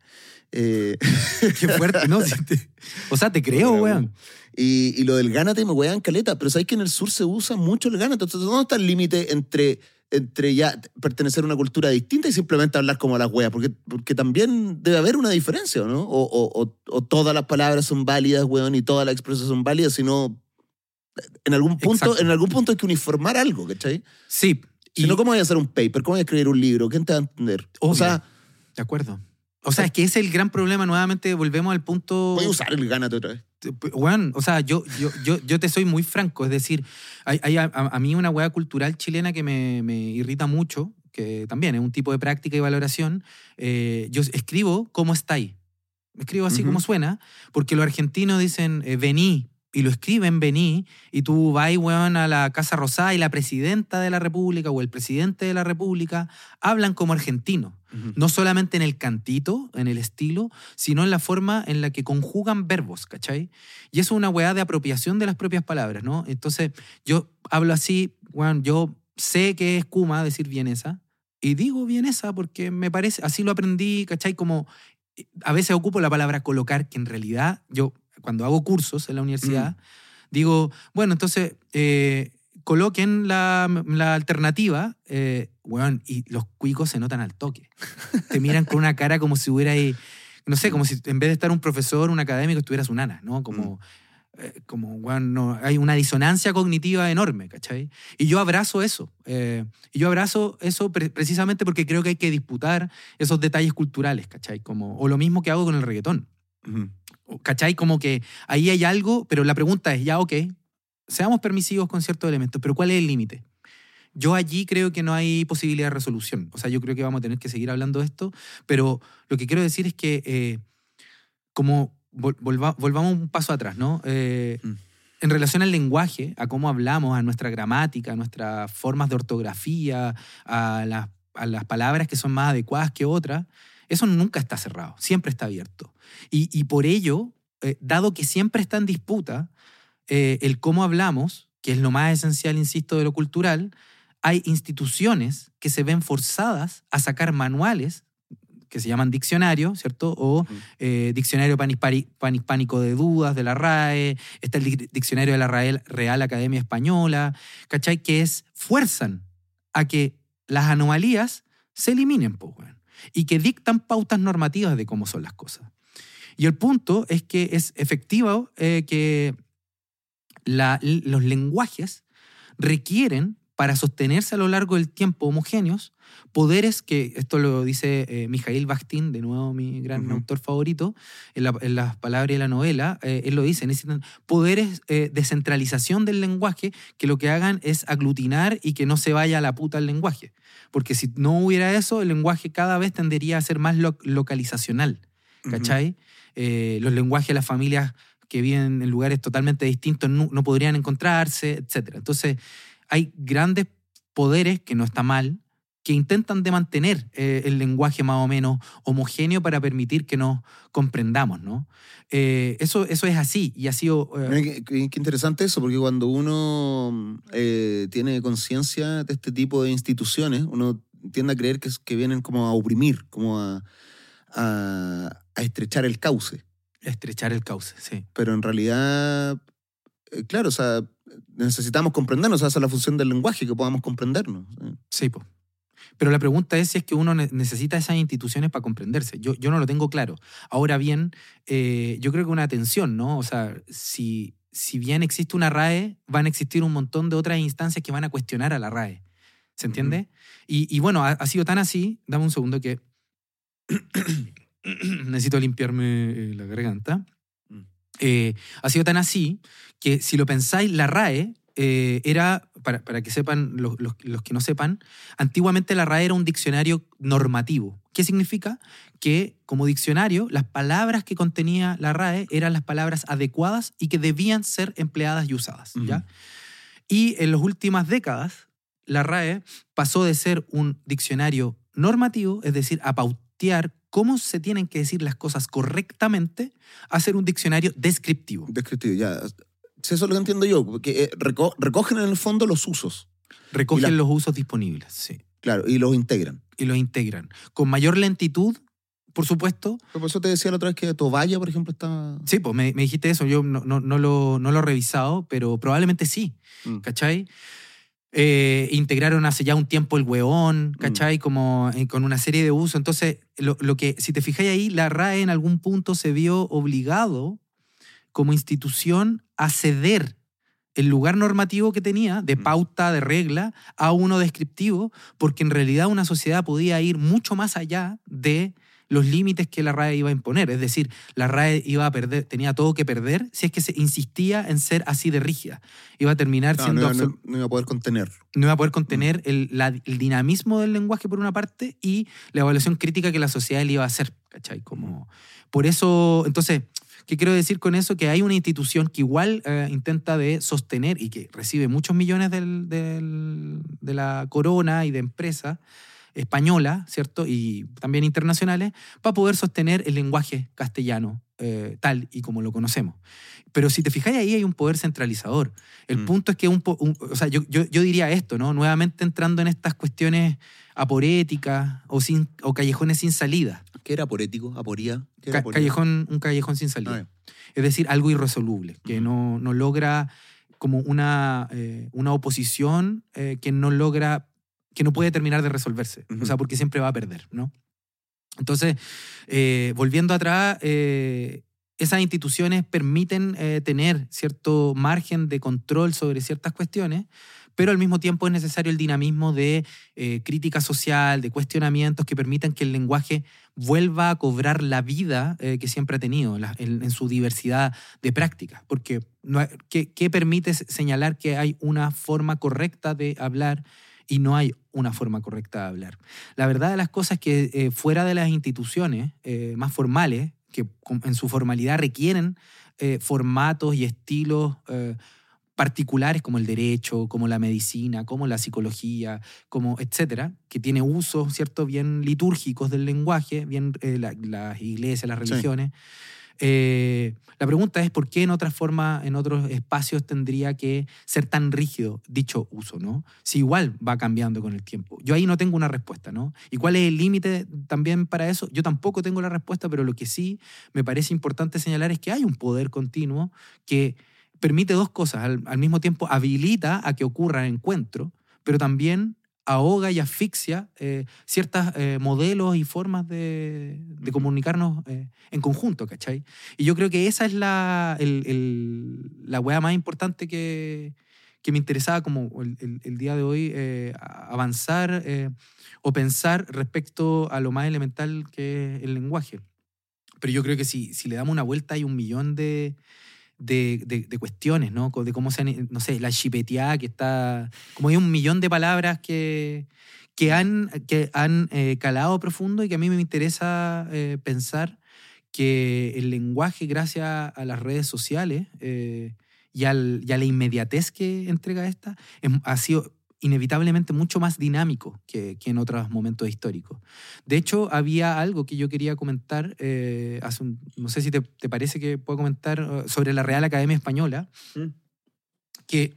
Eh, Qué fuerte, ¿no? O sea, te creo, weón. y lo del gánate me wean caleta, pero sabes que en el sur se usa mucho el gánate. Entonces, ¿dónde está el límite entre, entre ya pertenecer a una cultura distinta y simplemente hablar como las weas? Porque, porque también debe haber una diferencia, ¿no? O, o- o- o todas las palabras son válidas, weón, y todas las expresiones son válidas, sino en algún punto, Exacto. en algún punto hay que uniformar algo, ¿cachai? Sí. Si no, ¿cómo voy a hacer un paper? ¿Cómo voy a escribir un libro? ¿Quién te va a entender? Obvio. O sea, De acuerdo. O sea, es que ese es el gran problema. Nuevamente volvemos al punto. voy a usar el gánate otra vez. Weón, o sea, yo, yo, yo, yo te soy muy franco. Es decir, hay, hay a, a mí una hueá cultural chilena que me, me irrita mucho, que también es un tipo de práctica y valoración. Eh, yo escribo cómo estáis. Escribo así Ujú. como suena, porque los argentinos dicen eh, vení, y lo escriben vení, y tú vas, weón, a la Casa Rosada y la presidenta de la República o el presidente de la República hablan como argentinos. No solamente en el cantito, en el estilo, sino en la forma en la que conjugan verbos, ¿cachai? Y eso es una weá de apropiación de las propias palabras, ¿no? Entonces, yo hablo así, weón, yo sé que es Kuma decir vienesa, y digo vienesa porque me parece, así lo aprendí, ¿cachai? Como eh, a veces ocupo la palabra colocar, que en realidad yo, cuando hago cursos en la universidad, digo, bueno, entonces, eh, coloquen la, la alternativa, eh, weón, y los cuicos se notan al toque. Te miran con una cara como si hubiera ahí, no sé, como si en vez de estar un profesor, un académico, estuvieras un ana, ¿no? Como, eh, como weón, no, hay una disonancia cognitiva enorme, ¿cachai? Y yo abrazo eso. eh, y yo abrazo eso pre- precisamente porque creo que hay que disputar esos detalles culturales, ¿cachai? Como, o lo mismo que hago con el reggaetón. ¿Cachai? Como que ahí hay algo, pero la pregunta es, ya, ok, seamos permisivos con ciertos elementos, pero ¿cuál es el límite? Yo allí creo que no hay posibilidad de resolución. O sea, yo creo que vamos a tener que seguir hablando de esto, pero lo que quiero decir es que eh, como vol- volva- volvamos un paso atrás, ¿no? Eh, Mm. En relación al lenguaje, a cómo hablamos, a nuestra gramática, a nuestras formas de ortografía, a las, a las palabras que son más adecuadas que otras, eso nunca está cerrado, siempre está abierto. Y, y por ello, eh, dado que siempre está en disputa eh, el cómo hablamos, que es lo más esencial, insisto, de lo cultural, hay instituciones que se ven forzadas a sacar manuales que se llaman diccionario, ¿cierto? O eh, diccionario panhispánico de dudas de la RAE, está el dic- diccionario de la Real, Real Academia Española, ¿cachai? Que es, fuerzan a que las anomalías se eliminen, pues, weón, y que dictan pautas normativas de cómo son las cosas. Y el punto es que es efectivo eh, que la- los lenguajes requieren para sostenerse a lo largo del tiempo homogéneos, poderes que, esto lo dice eh, Mijail Bakhtin, de nuevo mi gran autor favorito, en, la- en las palabras de la novela, eh, él lo dice, necesitan poderes eh, de centralización del lenguaje que lo que hagan es aglutinar y que no se vaya a la puta el lenguaje. Porque si no hubiera eso, el lenguaje cada vez tendería a ser más lo- localizacional. ¿Cachai? Eh, los lenguajes de las familias que viven en lugares totalmente distintos no, no podrían encontrarse, etc. Entonces, hay grandes poderes, que no está mal, que intentan de mantener eh, el lenguaje más o menos homogéneo para permitir que nos comprendamos, ¿no? Eh, eso, eso es así y ha sido... eh, Mira, qué, interesante eso, porque cuando uno tiene conciencia de este tipo de instituciones, uno tiende a creer que, que vienen como a oprimir, como a, a- a estrechar el cauce. estrechar el cauce, sí. Pero en realidad, eh, claro, o sea, necesitamos comprendernos, o sea, esa es la función del lenguaje, que podamos comprendernos. ¿sí? Po. Pero la pregunta es si es que uno ne- necesita esas instituciones para comprenderse. Yo, yo no lo tengo claro. Ahora bien, eh, yo creo que una atención, ¿no? O sea, si, si bien existe una RAE, van a existir un montón de otras instancias que van a cuestionar a la RAE. ¿Se entiende? y, y bueno, ha, ha sido tan así, dame un segundo que necesito limpiarme eh, la garganta. Mm. Eh, ha sido tan así que si lo pensáis, la RAE eh, era, para, para que sepan los, los- los que no sepan, antiguamente la RAE era un diccionario normativo. ¿Qué significa? Que como diccionario, las palabras que contenía la RAE eran las palabras adecuadas y que debían ser empleadas y usadas. ¿ya? Y en las últimas décadas, la RAE pasó de ser un diccionario normativo, es decir, a cómo se tienen que decir las cosas correctamente, a ser un diccionario descriptivo. Descriptivo, ya. Eso es lo que entiendo yo, porque eh, reco- recogen en el fondo los usos, Recogen la- los usos disponibles, sí, claro, y los integran. y los integran. Con mayor lentitud, por supuesto. Pero por eso te decía la otra vez que Tobaya, por ejemplo, está... Sí, pues me, me dijiste eso, yo no, no, no lo, no lo he revisado, pero probablemente sí. Mm. ¿cachai? Eh, integraron hace ya un tiempo el hueón, ¿cachai? Como eh, con una serie de usos. Entonces, lo, lo que, si te fijáis ahí, la RAE en algún punto se vio obligado como institución a ceder el lugar normativo que tenía, de Mm. pauta, de regla, a uno descriptivo, porque en realidad una sociedad podía ir mucho más allá de los límites que la RAE iba a imponer. Es decir, la RAE iba a perder, tenía todo que perder si es que se insistía en ser así de rígida. Iba a terminar Claro, siendo no, iba- absol- no- no iba a poder contener. no iba a poder contener el, la- el dinamismo del lenguaje por una parte y la evaluación crítica que la sociedad le iba a hacer, ¿cachai? Como, por eso, entonces, ¿qué quiero decir con eso? Que hay una institución que igual eh, intenta de sostener y que recibe muchos millones del- del- de la corona y de empresas española, ¿cierto? Y también internacionales, para poder sostener el lenguaje castellano eh, tal y como lo conocemos. Pero si te fijáis ahí hay un poder centralizador. El Mm. punto es que un, o sea, yo, yo, yo diría esto, ¿no? Nuevamente entrando en estas cuestiones aporéticas o, sin, o callejones sin salida. ¿Qué era aporético? ¿Aporía? ¿Qué era Ca- aporía? callejón, un callejón sin salida. Ah, ya. Es decir, algo irresoluble, que no, no logra como una, eh, una oposición eh, que no logra, que no puede terminar de resolverse. O sea, porque siempre va a perder, ¿no? Entonces, eh, volviendo atrás, eh, esas instituciones permiten eh, tener cierto margen de control sobre ciertas cuestiones, pero al mismo tiempo es necesario el dinamismo de crítica social, de cuestionamientos que permitan que el lenguaje vuelva a cobrar la vida que siempre ha tenido la- en, en su diversidad de prácticas. Porque no hay- ¿qué, qué permite señalar que hay una forma correcta de hablar y no hay una forma correcta de hablar? La verdad de las cosas es que eh, fuera de las instituciones eh, más formales, que en su formalidad requieren eh, formatos y estilos particulares como el derecho, como la medicina, como la psicología, como etcétera, que tiene usos, ¿cierto?, bien litúrgicos del lenguaje, bien eh, la- las iglesias, las Sí. Eh, la pregunta es por qué en otras formas, en otros espacios tendría que ser tan rígido dicho uso, ¿no? Si igual va cambiando con el tiempo. Yo ahí no tengo una respuesta, ¿no? ¿Y cuál es el límite también para eso? Yo tampoco tengo la respuesta, pero lo que sí me parece importante señalar es que hay un poder continuo que permite dos cosas. Al, al mismo tiempo habilita a que ocurran encuentros, pero también ahoga y asfixia eh, ciertos modelos y formas de, comunicarnos eh, en conjunto, ¿cachai? Y yo creo que esa es la, el- el- la más importante que, que me interesaba como el, día de hoy eh, avanzar eh, o pensar respecto a lo más elemental que es el lenguaje. Pero yo creo que si, si le damos una vuelta hay un millón de, de, de- de cuestiones, ¿no? De cómo se han, no sé, la chipeteada que está, como hay un millón de palabras que, que han, que han eh, calado profundo y que a mí me interesa eh, pensar que el lenguaje, gracias a las redes sociales eh, y, al- y a la inmediatez que entrega esta, es- ha sido inevitablemente mucho más dinámico que, que en otros momentos históricos. De hecho, había algo que yo quería comentar, eh, hace un- no sé si te, te parece que puedo comentar eh, sobre la Real Academia Española, Mm. que,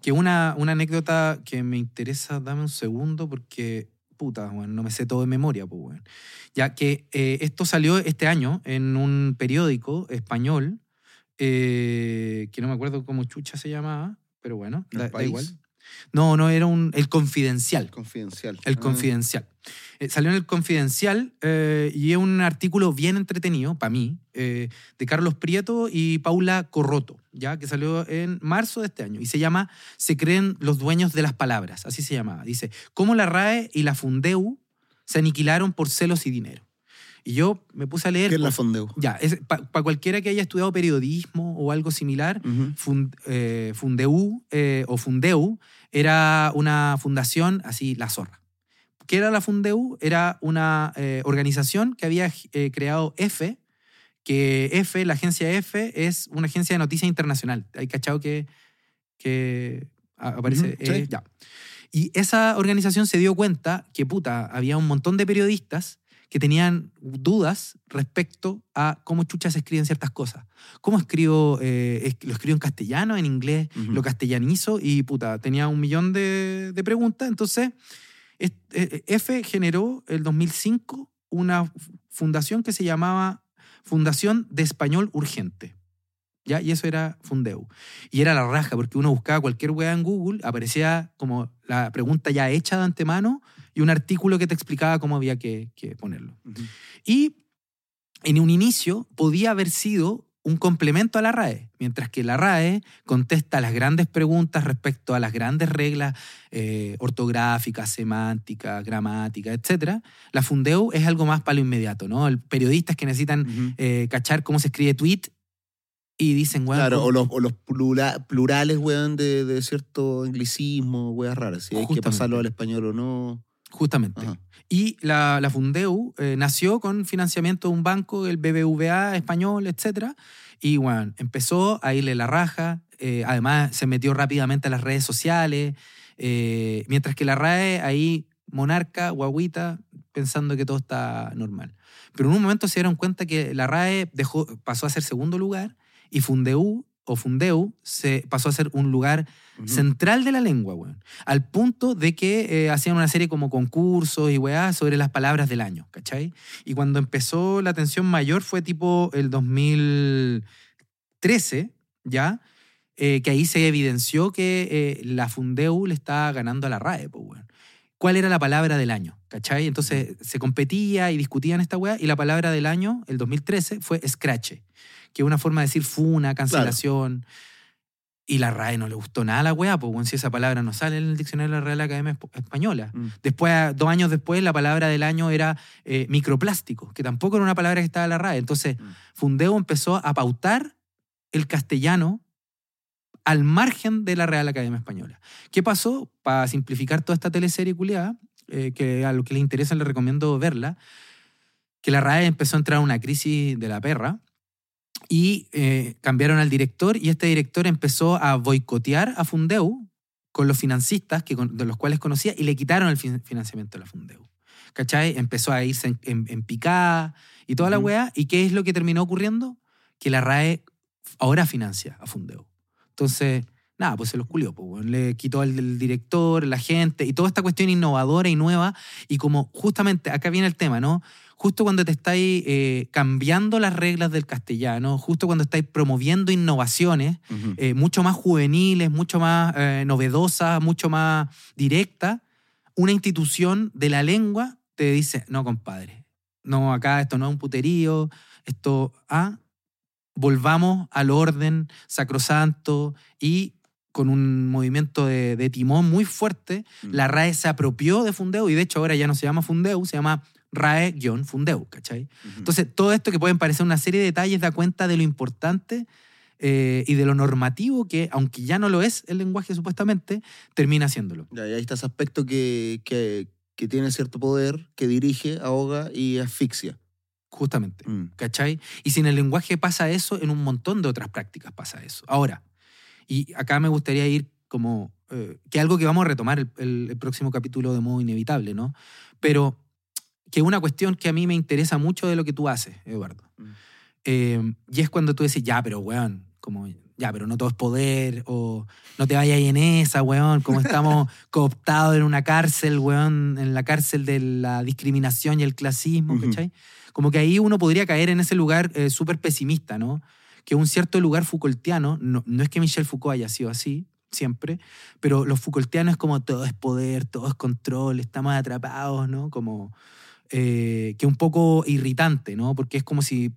que una, una anécdota que me interesa, dame un segundo, porque, puta, bueno, no me sé todo de memoria, pues, bueno. Ya que eh, esto salió este año en un periódico español, eh, que no me acuerdo cómo chucha se llamaba, pero bueno, ¿El da, da igual. No, no, era un, el Confidencial. Confidencial. El Ah. Confidencial. Eh, salió en el Confidencial eh, y es un artículo bien entretenido, para mí, eh, de Carlos Prieto y Paula Corroto, ya que salió en marzo de este año y se llama Se creen los dueños de las palabras, así se llamaba. Dice, ¿cómo la RAE y la Fundeu se aniquilaron por celos y dinero? Y yo me puse a leer... ¿Qué es la Fondeu? ya, para cualquiera que haya estudiado periodismo o algo similar. Fund- eh, Fundeu eh, o Fundeu era una fundación así, la zorra. ¿Qué era la Fundeu? Era una eh, organización que había creado F, que F, la agencia F, es una agencia de noticias internacional. Hay cachado que, que aparece. Sí. eh, ya. Y esa organización se dio cuenta que, puta, había un montón de periodistas que tenían dudas respecto a cómo chuchas escriben ciertas cosas. ¿Cómo escribo? eh, lo escribo en castellano, en inglés, Ujú. lo castellanizo y puta, tenía un millón de, de preguntas. Entonces, es- eh, F generó el 2005 una fundación que se llamaba Fundación de Español Urgente. ¿Ya? Y eso era Fundeu. Y era la raja, porque uno buscaba cualquier weá en Google, aparecía como la pregunta ya hecha de antemano y un artículo que te explicaba cómo había que, que ponerlo. Ujú. Y en un inicio podía haber sido un complemento a la RAE, mientras que la RAE contesta las grandes preguntas respecto a las grandes reglas eh, ortográficas, semánticas, gramáticas, etc. La Fundeu es algo más para lo inmediato, ¿no? El, periodistas que necesitan Ujú. eh, cachar cómo se escribe tweet y dicen, bueno, Claro, o los, o los plura- plurales, weón, de, de cierto anglicismo, weas raras. Si hay que pasarlo al español o no. Justamente. Ajá. Y la, la Fundeu eh, nació con financiamiento de un banco, el BBVA español, etc. Y bueno, empezó a irle la raja. eh, además, se metió rápidamente a las redes sociales. eh, mientras que la RAE ahí, monarca, guaguita, pensando que todo está normal. Pero en un momento se dieron cuenta que la RAE dejó, pasó a ser segundo lugar y Fundeu o Fundeu se pasó a ser un lugar Ujú. central de la lengua, weón. Al punto de que eh, hacían una serie como concursos y weá sobre las palabras del año, ¿cachai? Y cuando empezó la atención mayor fue tipo el 2013, ¿ya? Eh, que ahí se evidenció que eh, la Fundeu le estaba ganando a la RAE, pues, weón. ¿Cuál era la palabra del año? ¿Cachai? Entonces se competía y discutían esta weá y la palabra del año, el 2013, fue scratche, que es una forma de decir funa, cancelación. Y la RAE no le gustó nada a la weá, bueno, si esa palabra no sale en el diccionario de la Real Academia Esp- Española. Mm. Después, dos años después, la palabra del año era eh, microplástico, que tampoco era una palabra que estaba en la RAE. Entonces, Mm. Fundeo empezó a pautar el castellano al margen de la Real Academia Española. ¿Qué pasó? Para simplificar toda esta teleserie culiada, eh, que a lo que les interesa les recomiendo verla, que la RAE empezó a entrar en una crisis de la perra y eh, cambiaron al director y este director empezó a boicotear a Fundeu con los financistas que, de los cuales conocía y le quitaron el fin- financiamiento a la Fundeu. ¿Cachai? Empezó a irse en, en- en picada y toda la weá. ¿Y qué es lo que terminó ocurriendo? Que la RAE ahora financia a Fundeu. Entonces, nada, pues se los culió. Pues. Le quitó al del director, la gente y toda esta cuestión innovadora y nueva. Y como justamente acá viene el tema, ¿no? Justo cuando te estáis eh, cambiando las reglas del castellano, justo cuando estáis promoviendo innovaciones, eh, mucho más juveniles, mucho más eh, novedosas, mucho más directas, una institución de la lengua te dice, no, compadre, no, acá esto no es un puterío, esto, ah, volvamos al orden sacrosanto y con un movimiento de, de timón muy fuerte, Mm. la RAE se apropió de Fundeu y de hecho ahora ya no se llama Fundeu, se llama RAE-Fundeu, ¿cachai? Ujú. Entonces, todo esto que pueden parecer una serie de detalles da cuenta de lo importante eh, y de lo normativo que, aunque ya no lo es el lenguaje supuestamente, termina siéndolo. Ya, y ahí está ese aspecto que, que, que tiene cierto poder, que dirige, ahoga y asfixia. Justamente. Mm. ¿Cachai? Y si en el lenguaje pasa eso, en un montón de otras prácticas pasa eso. Ahora, y acá me gustaría ir como, eh, que algo que vamos a retomar el, el- el próximo capítulo de modo inevitable, ¿no? Pero que una cuestión que a mí me interesa mucho de lo que tú haces, Eduardo. Mm. Eh, y es cuando tú decís, ya, pero weón, como, ya, pero no todo es poder, o no te vayas ahí en esa, weón, como estamos cooptados en una cárcel, weón, en la cárcel de la discriminación y el clasismo, Ujú. ¿cachai? Como que ahí uno podría caer en ese lugar eh, súper pesimista, ¿no? Que un cierto lugar Foucaultiano, no, no es que Michel Foucault haya sido así, siempre, pero los Foucaultianos es como todo es poder, todo es control, estamos atrapados, ¿no? Como eh, que un poco irritante, ¿no? Porque es como si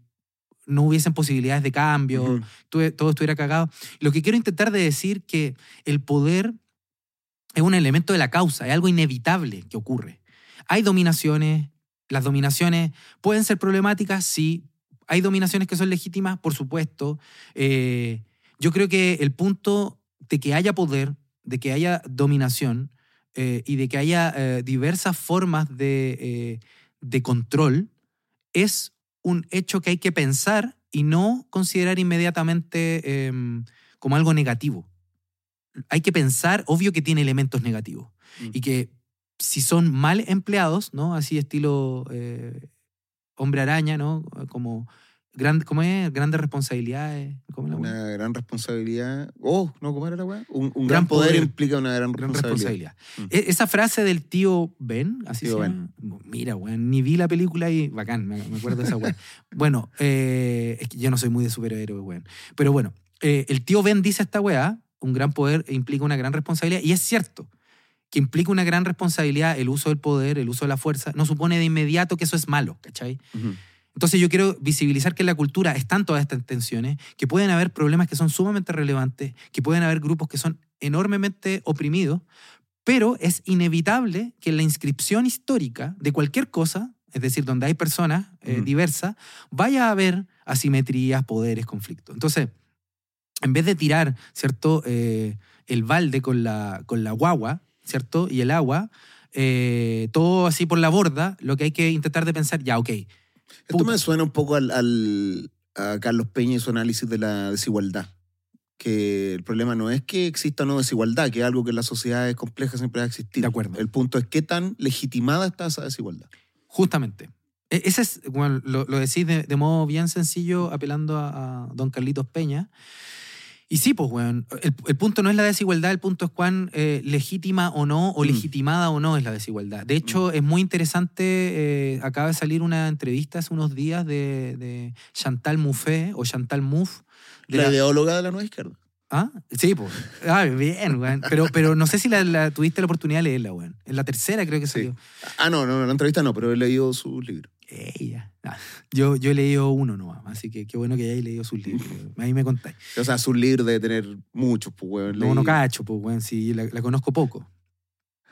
no hubiesen posibilidades de cambio, todo estuviera cagado. Lo que quiero intentar de decir que el poder es un elemento de la causa, es algo inevitable que ocurre. Hay dominaciones, las dominaciones pueden ser problemáticas, sí. Hay dominaciones que son legítimas, por supuesto. Eh, yo creo que el punto de que haya poder, de que haya dominación eh, y de que haya eh, diversas formas de, de control es un hecho que hay que pensar y no considerar inmediatamente em, como algo negativo. Hay que pensar, obvio que tiene elementos negativos Mm. y que si son mal empleados, ¿no? Así estilo eh, hombre araña, ¿no? Como, gran, ¿cómo es? Grandes responsabilidades. ¿cómo la weá? Una gran responsabilidad. Oh, no, ¿cómo era la weá? Un, un gran, Gran poder, poder. implica una gran Gran responsabilidad. responsabilidad. E- Esa frase del tío Ben, así Tío se llama. Mira, weón, ni vi la película y bacán, me, acuerdo de esa weón. bueno, eh, es que yo no soy muy de superhéroe, weón. Pero bueno, eh, el tío Ben dice esta weá, un gran poder implica una gran responsabilidad, y es cierto que implica una gran responsabilidad el uso del poder, el uso de la fuerza, no supone de inmediato que eso es malo, ¿cachai? Ujú. Entonces yo quiero visibilizar que en la cultura están todas estas tensiones, que pueden haber problemas que son sumamente relevantes, que pueden haber grupos que son enormemente oprimidos, pero es inevitable que en la inscripción histórica de cualquier cosa, es decir, donde hay personas eh, Ujú. diversas, vaya a haber asimetrías, poderes, conflictos. Entonces, en vez de tirar, ¿cierto?, Eh, el balde con la, con la guagua, ¿cierto?, y el agua, eh, todo así por la borda, lo que hay que intentar de pensar, ya, ok, Esto Puta. me suena un poco al, al- a Carlos Peña y su análisis de la desigualdad. Que el problema no es que exista o no desigualdad, que es algo que en las sociedades complejas siempre va a existir. De acuerdo. El punto es qué tan legitimada está esa desigualdad. Justamente. E- Ese es, bueno, lo, lo decís de, de modo bien sencillo, apelando a, a don Carlitos Peña. Y sí, pues, weón, el, el punto no es la desigualdad, el punto es cuán eh, legítima o no, o Mm. legitimada o no es la desigualdad. De hecho, es muy interesante, eh, acaba de salir una entrevista hace unos días de, de Chantal Mouffe, o Chantal Mouffe. de La, la- ideóloga de la nueva izquierda. ¿Ah? Sí, pues. Ah, bien, weón. Pero, pero no sé si la, la- tuviste la oportunidad de leerla, weón. En la tercera creo que Sí. salió. Ah, no, no, en la entrevista no, pero he leído sus libros. Ella. Ah, yo, yo he leído uno nomás, así que qué bueno que hayáis leído sus libros. Ahí me contáis. O sea, sus libros debe tener muchos, pues, weón. No, no cacho, pues, weón, sí, la, la conozco poco.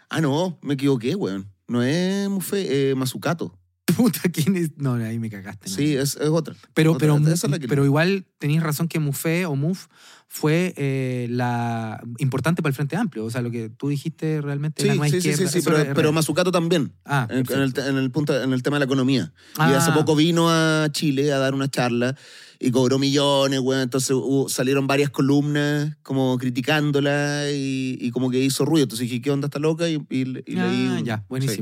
Ah, no, me equivoqué, weón. No es Mufe, eh, Mazucato. Puta, ¿quién es? No, ahí me cagaste. no. Sí, es, es otra. pero, otra, pero, esa es la que pero igual tenéis razón que Mufé o Muf fue eh, la importante para el Frente Amplio. O sea, lo que tú dijiste realmente Sí, la nueva sí, sí, sí, izquierda, sí, eso pero, es pero. Mazucato también. Ah, En, en el, en el punto, en el tema de la economía. Y Ah, hace poco vino a Chile a dar una charla y cobró millones, weón. Entonces hubo- salieron varias columnas como criticándola y, y como que hizo ruido. Entonces dije, ¿qué onda esta loca? Y, y- y Ah, leí. un- ya, sí.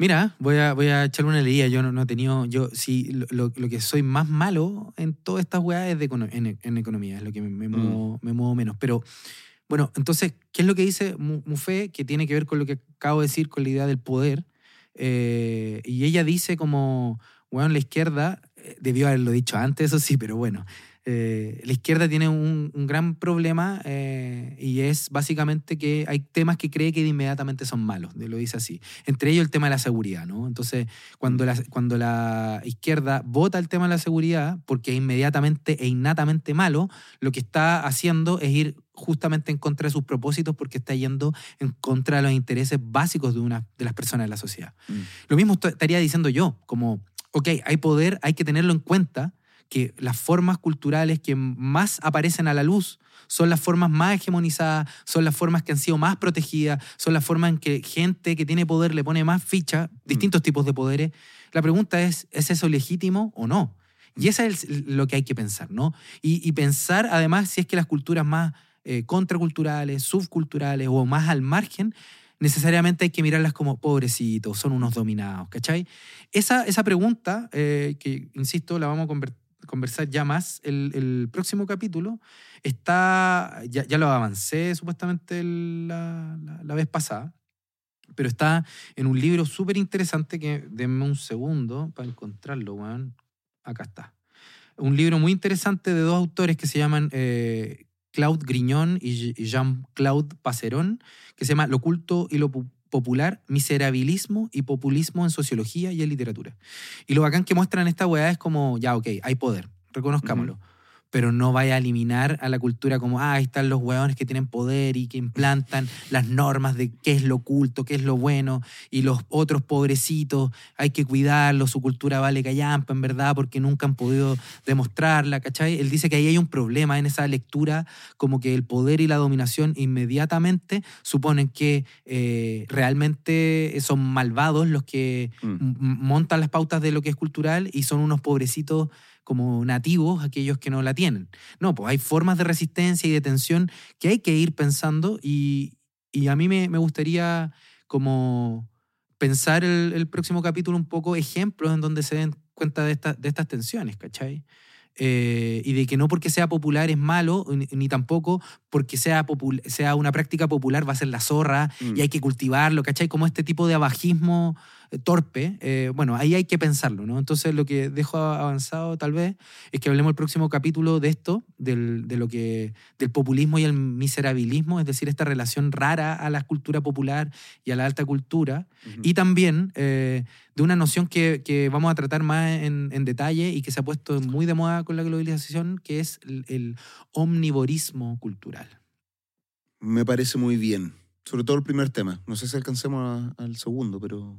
Mira, voy a, voy a echarle una leída. Yo no, no he tenido. Yo sí, lo, lo- lo que soy más malo en todas estas weas es de econo- en, en economía, es lo que me, me muevo, me muevo menos. Pero bueno, entonces, ¿qué es lo que dice Mu- Mufé? Que tiene que ver con lo que acabo de decir, con la idea del poder. Eh, y ella dice como, bueno, la izquierda, eh, debió haberlo dicho antes, eso sí, pero bueno, eh, la izquierda tiene un, un gran problema eh, y es básicamente que hay temas que cree que inmediatamente son malos, lo dice así. Entre ellos el tema de la seguridad, ¿no? Entonces, cuando la, cuando la izquierda vota el tema de la seguridad, porque es inmediatamente e innatamente malo, lo que está haciendo es ir justamente en contra de sus propósitos porque está yendo en contra de los intereses básicos de, una, de las personas de la sociedad. Mm. Lo mismo est- estaría diciendo yo, como, ok, hay poder, hay que tenerlo en cuenta, que las formas culturales que más aparecen a la luz son las formas más hegemonizadas, son las formas que han sido más protegidas, son las formas en que gente que tiene poder le pone más ficha, distintos tipos de poderes. La pregunta es, ¿es eso legítimo o no? Y eso es lo que hay que pensar, ¿no? Y, y pensar además si es que las culturas más eh, contraculturales, subculturales o más al margen, necesariamente hay que mirarlas como pobrecitos, son unos dominados, ¿cachai? Esa, esa pregunta, eh, que insisto, la vamos a conversar ya más el, el próximo capítulo, está, ya, ya lo avancé supuestamente la, la- vez pasada, pero está en un libro súper interesante que, denme un segundo para encontrarlo, weón. Acá está. Un libro muy interesante de dos autores que se llaman eh, Claude Griñón y Jean-Claude Passerón, que se llama Lo culto y lo popular, miserabilismo y populismo en sociología y en literatura. Y lo bacán que muestran esta weá es como, ya, ok, hay poder, reconozcámoslo. Pero no vaya a eliminar a la cultura como, ah, ahí están los hueones que tienen poder y que implantan las normas de qué es lo oculto, qué es lo bueno, y los otros pobrecitos, hay que cuidarlos, su cultura vale callampa, en verdad, porque nunca han podido demostrarla, ¿cachai? Él dice que ahí hay un problema en esa lectura, como que el poder y la dominación inmediatamente suponen que eh, realmente son malvados los que Mm. montan las pautas de lo que es cultural y son unos pobrecitos como nativos aquellos que no la tienen. No, pues hay formas de resistencia y de tensión que hay que ir pensando y, y a mí me, me gustaría como pensar el, el próximo capítulo un poco ejemplos en donde se den cuenta de, esta- de estas tensiones, ¿cachai? Eh, y de que no porque sea popular es malo, ni, ni tampoco porque sea, sea una práctica popular va a ser la zorra Mm. y hay que cultivarlo, ¿cachai? Como este tipo de abajismo torpe, eh, bueno, ahí hay que pensarlo, ¿no? Entonces lo que dejo avanzado tal vez es que hablemos el próximo capítulo de esto, del, de lo que, del populismo y el miserabilismo, es decir, esta relación rara a la cultura popular y a la alta cultura, y también eh, de una noción que, que vamos a tratar más en, en detalle y que se ha puesto muy de moda con la globalización, que es el, el omnivorismo cultural. Me parece muy bien. Sobre todo el primer tema. No sé si alcancemos a- al segundo, pero.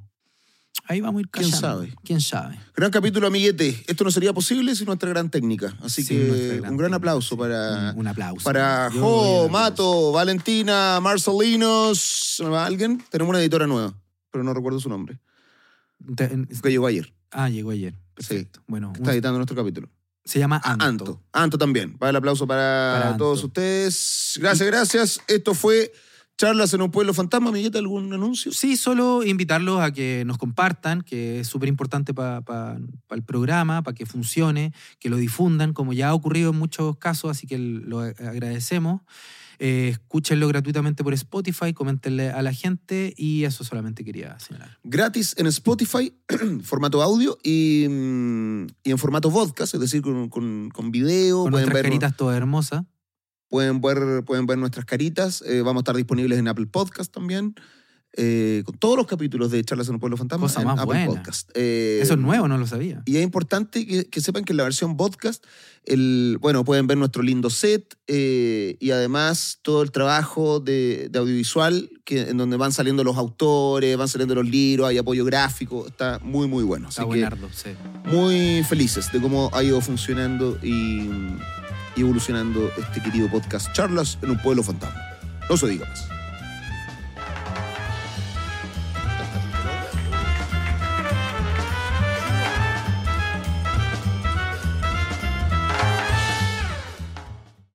Ahí vamos a ir ¿Quién sabe? ¿Quién sabe? Gran capítulo, amiguete. Esto no sería posible sin nuestra gran técnica. Así que gran un gran aplauso para, Un, un aplauso. para Yo Jo. Mato, Valentina, Marcelinos. ¿Se me va alguien? Tenemos una editora nueva, pero no recuerdo su nombre. Te- Que llegó ayer. Ah, llegó ayer. Perfecto. Bueno, un- Está editando nuestro capítulo. se llama Ah, Anto. Anto. Anto también. Va el aplauso para, todos ustedes. Gracias, gracias. Esto fue Charlas en un Pueblo Fantasma. Amigueta, ¿algún anuncio? Sí, solo invitarlos a que nos compartan, que es súper importante para el programa, para que funcione, que lo difundan, como ya ha ocurrido en muchos casos, así que lo agradecemos. Eh, escúchenlo gratuitamente por Spotify, coméntenle a la gente y eso solamente quería señalar. Gratis en Spotify, formato audio y, mm, y en formato podcast, es decir, con, con, con video. Con pueden nuestras ver, caritas todas hermosas. Pueden ver, pueden ver nuestras caritas. Eh, vamos a estar disponibles en Apple Podcast también. eh, con todos los capítulos de Charlas en un Pueblo Fantasma Cosa en más Apple buena. Podcast. Eh, Eso es nuevo, no lo sabía. Y es importante que, que sepan que en la versión podcast, el, bueno, pueden ver nuestro lindo set eh, y además todo el trabajo de, de audiovisual que, en donde van saliendo los autores, van saliendo los libros, hay apoyo gráfico, está muy, muy bueno. Así Está que buenardo, sí. muy felices de cómo ha ido funcionando y, evolucionando este querido podcast Charlas en un pueblo fantasma. No se diga más.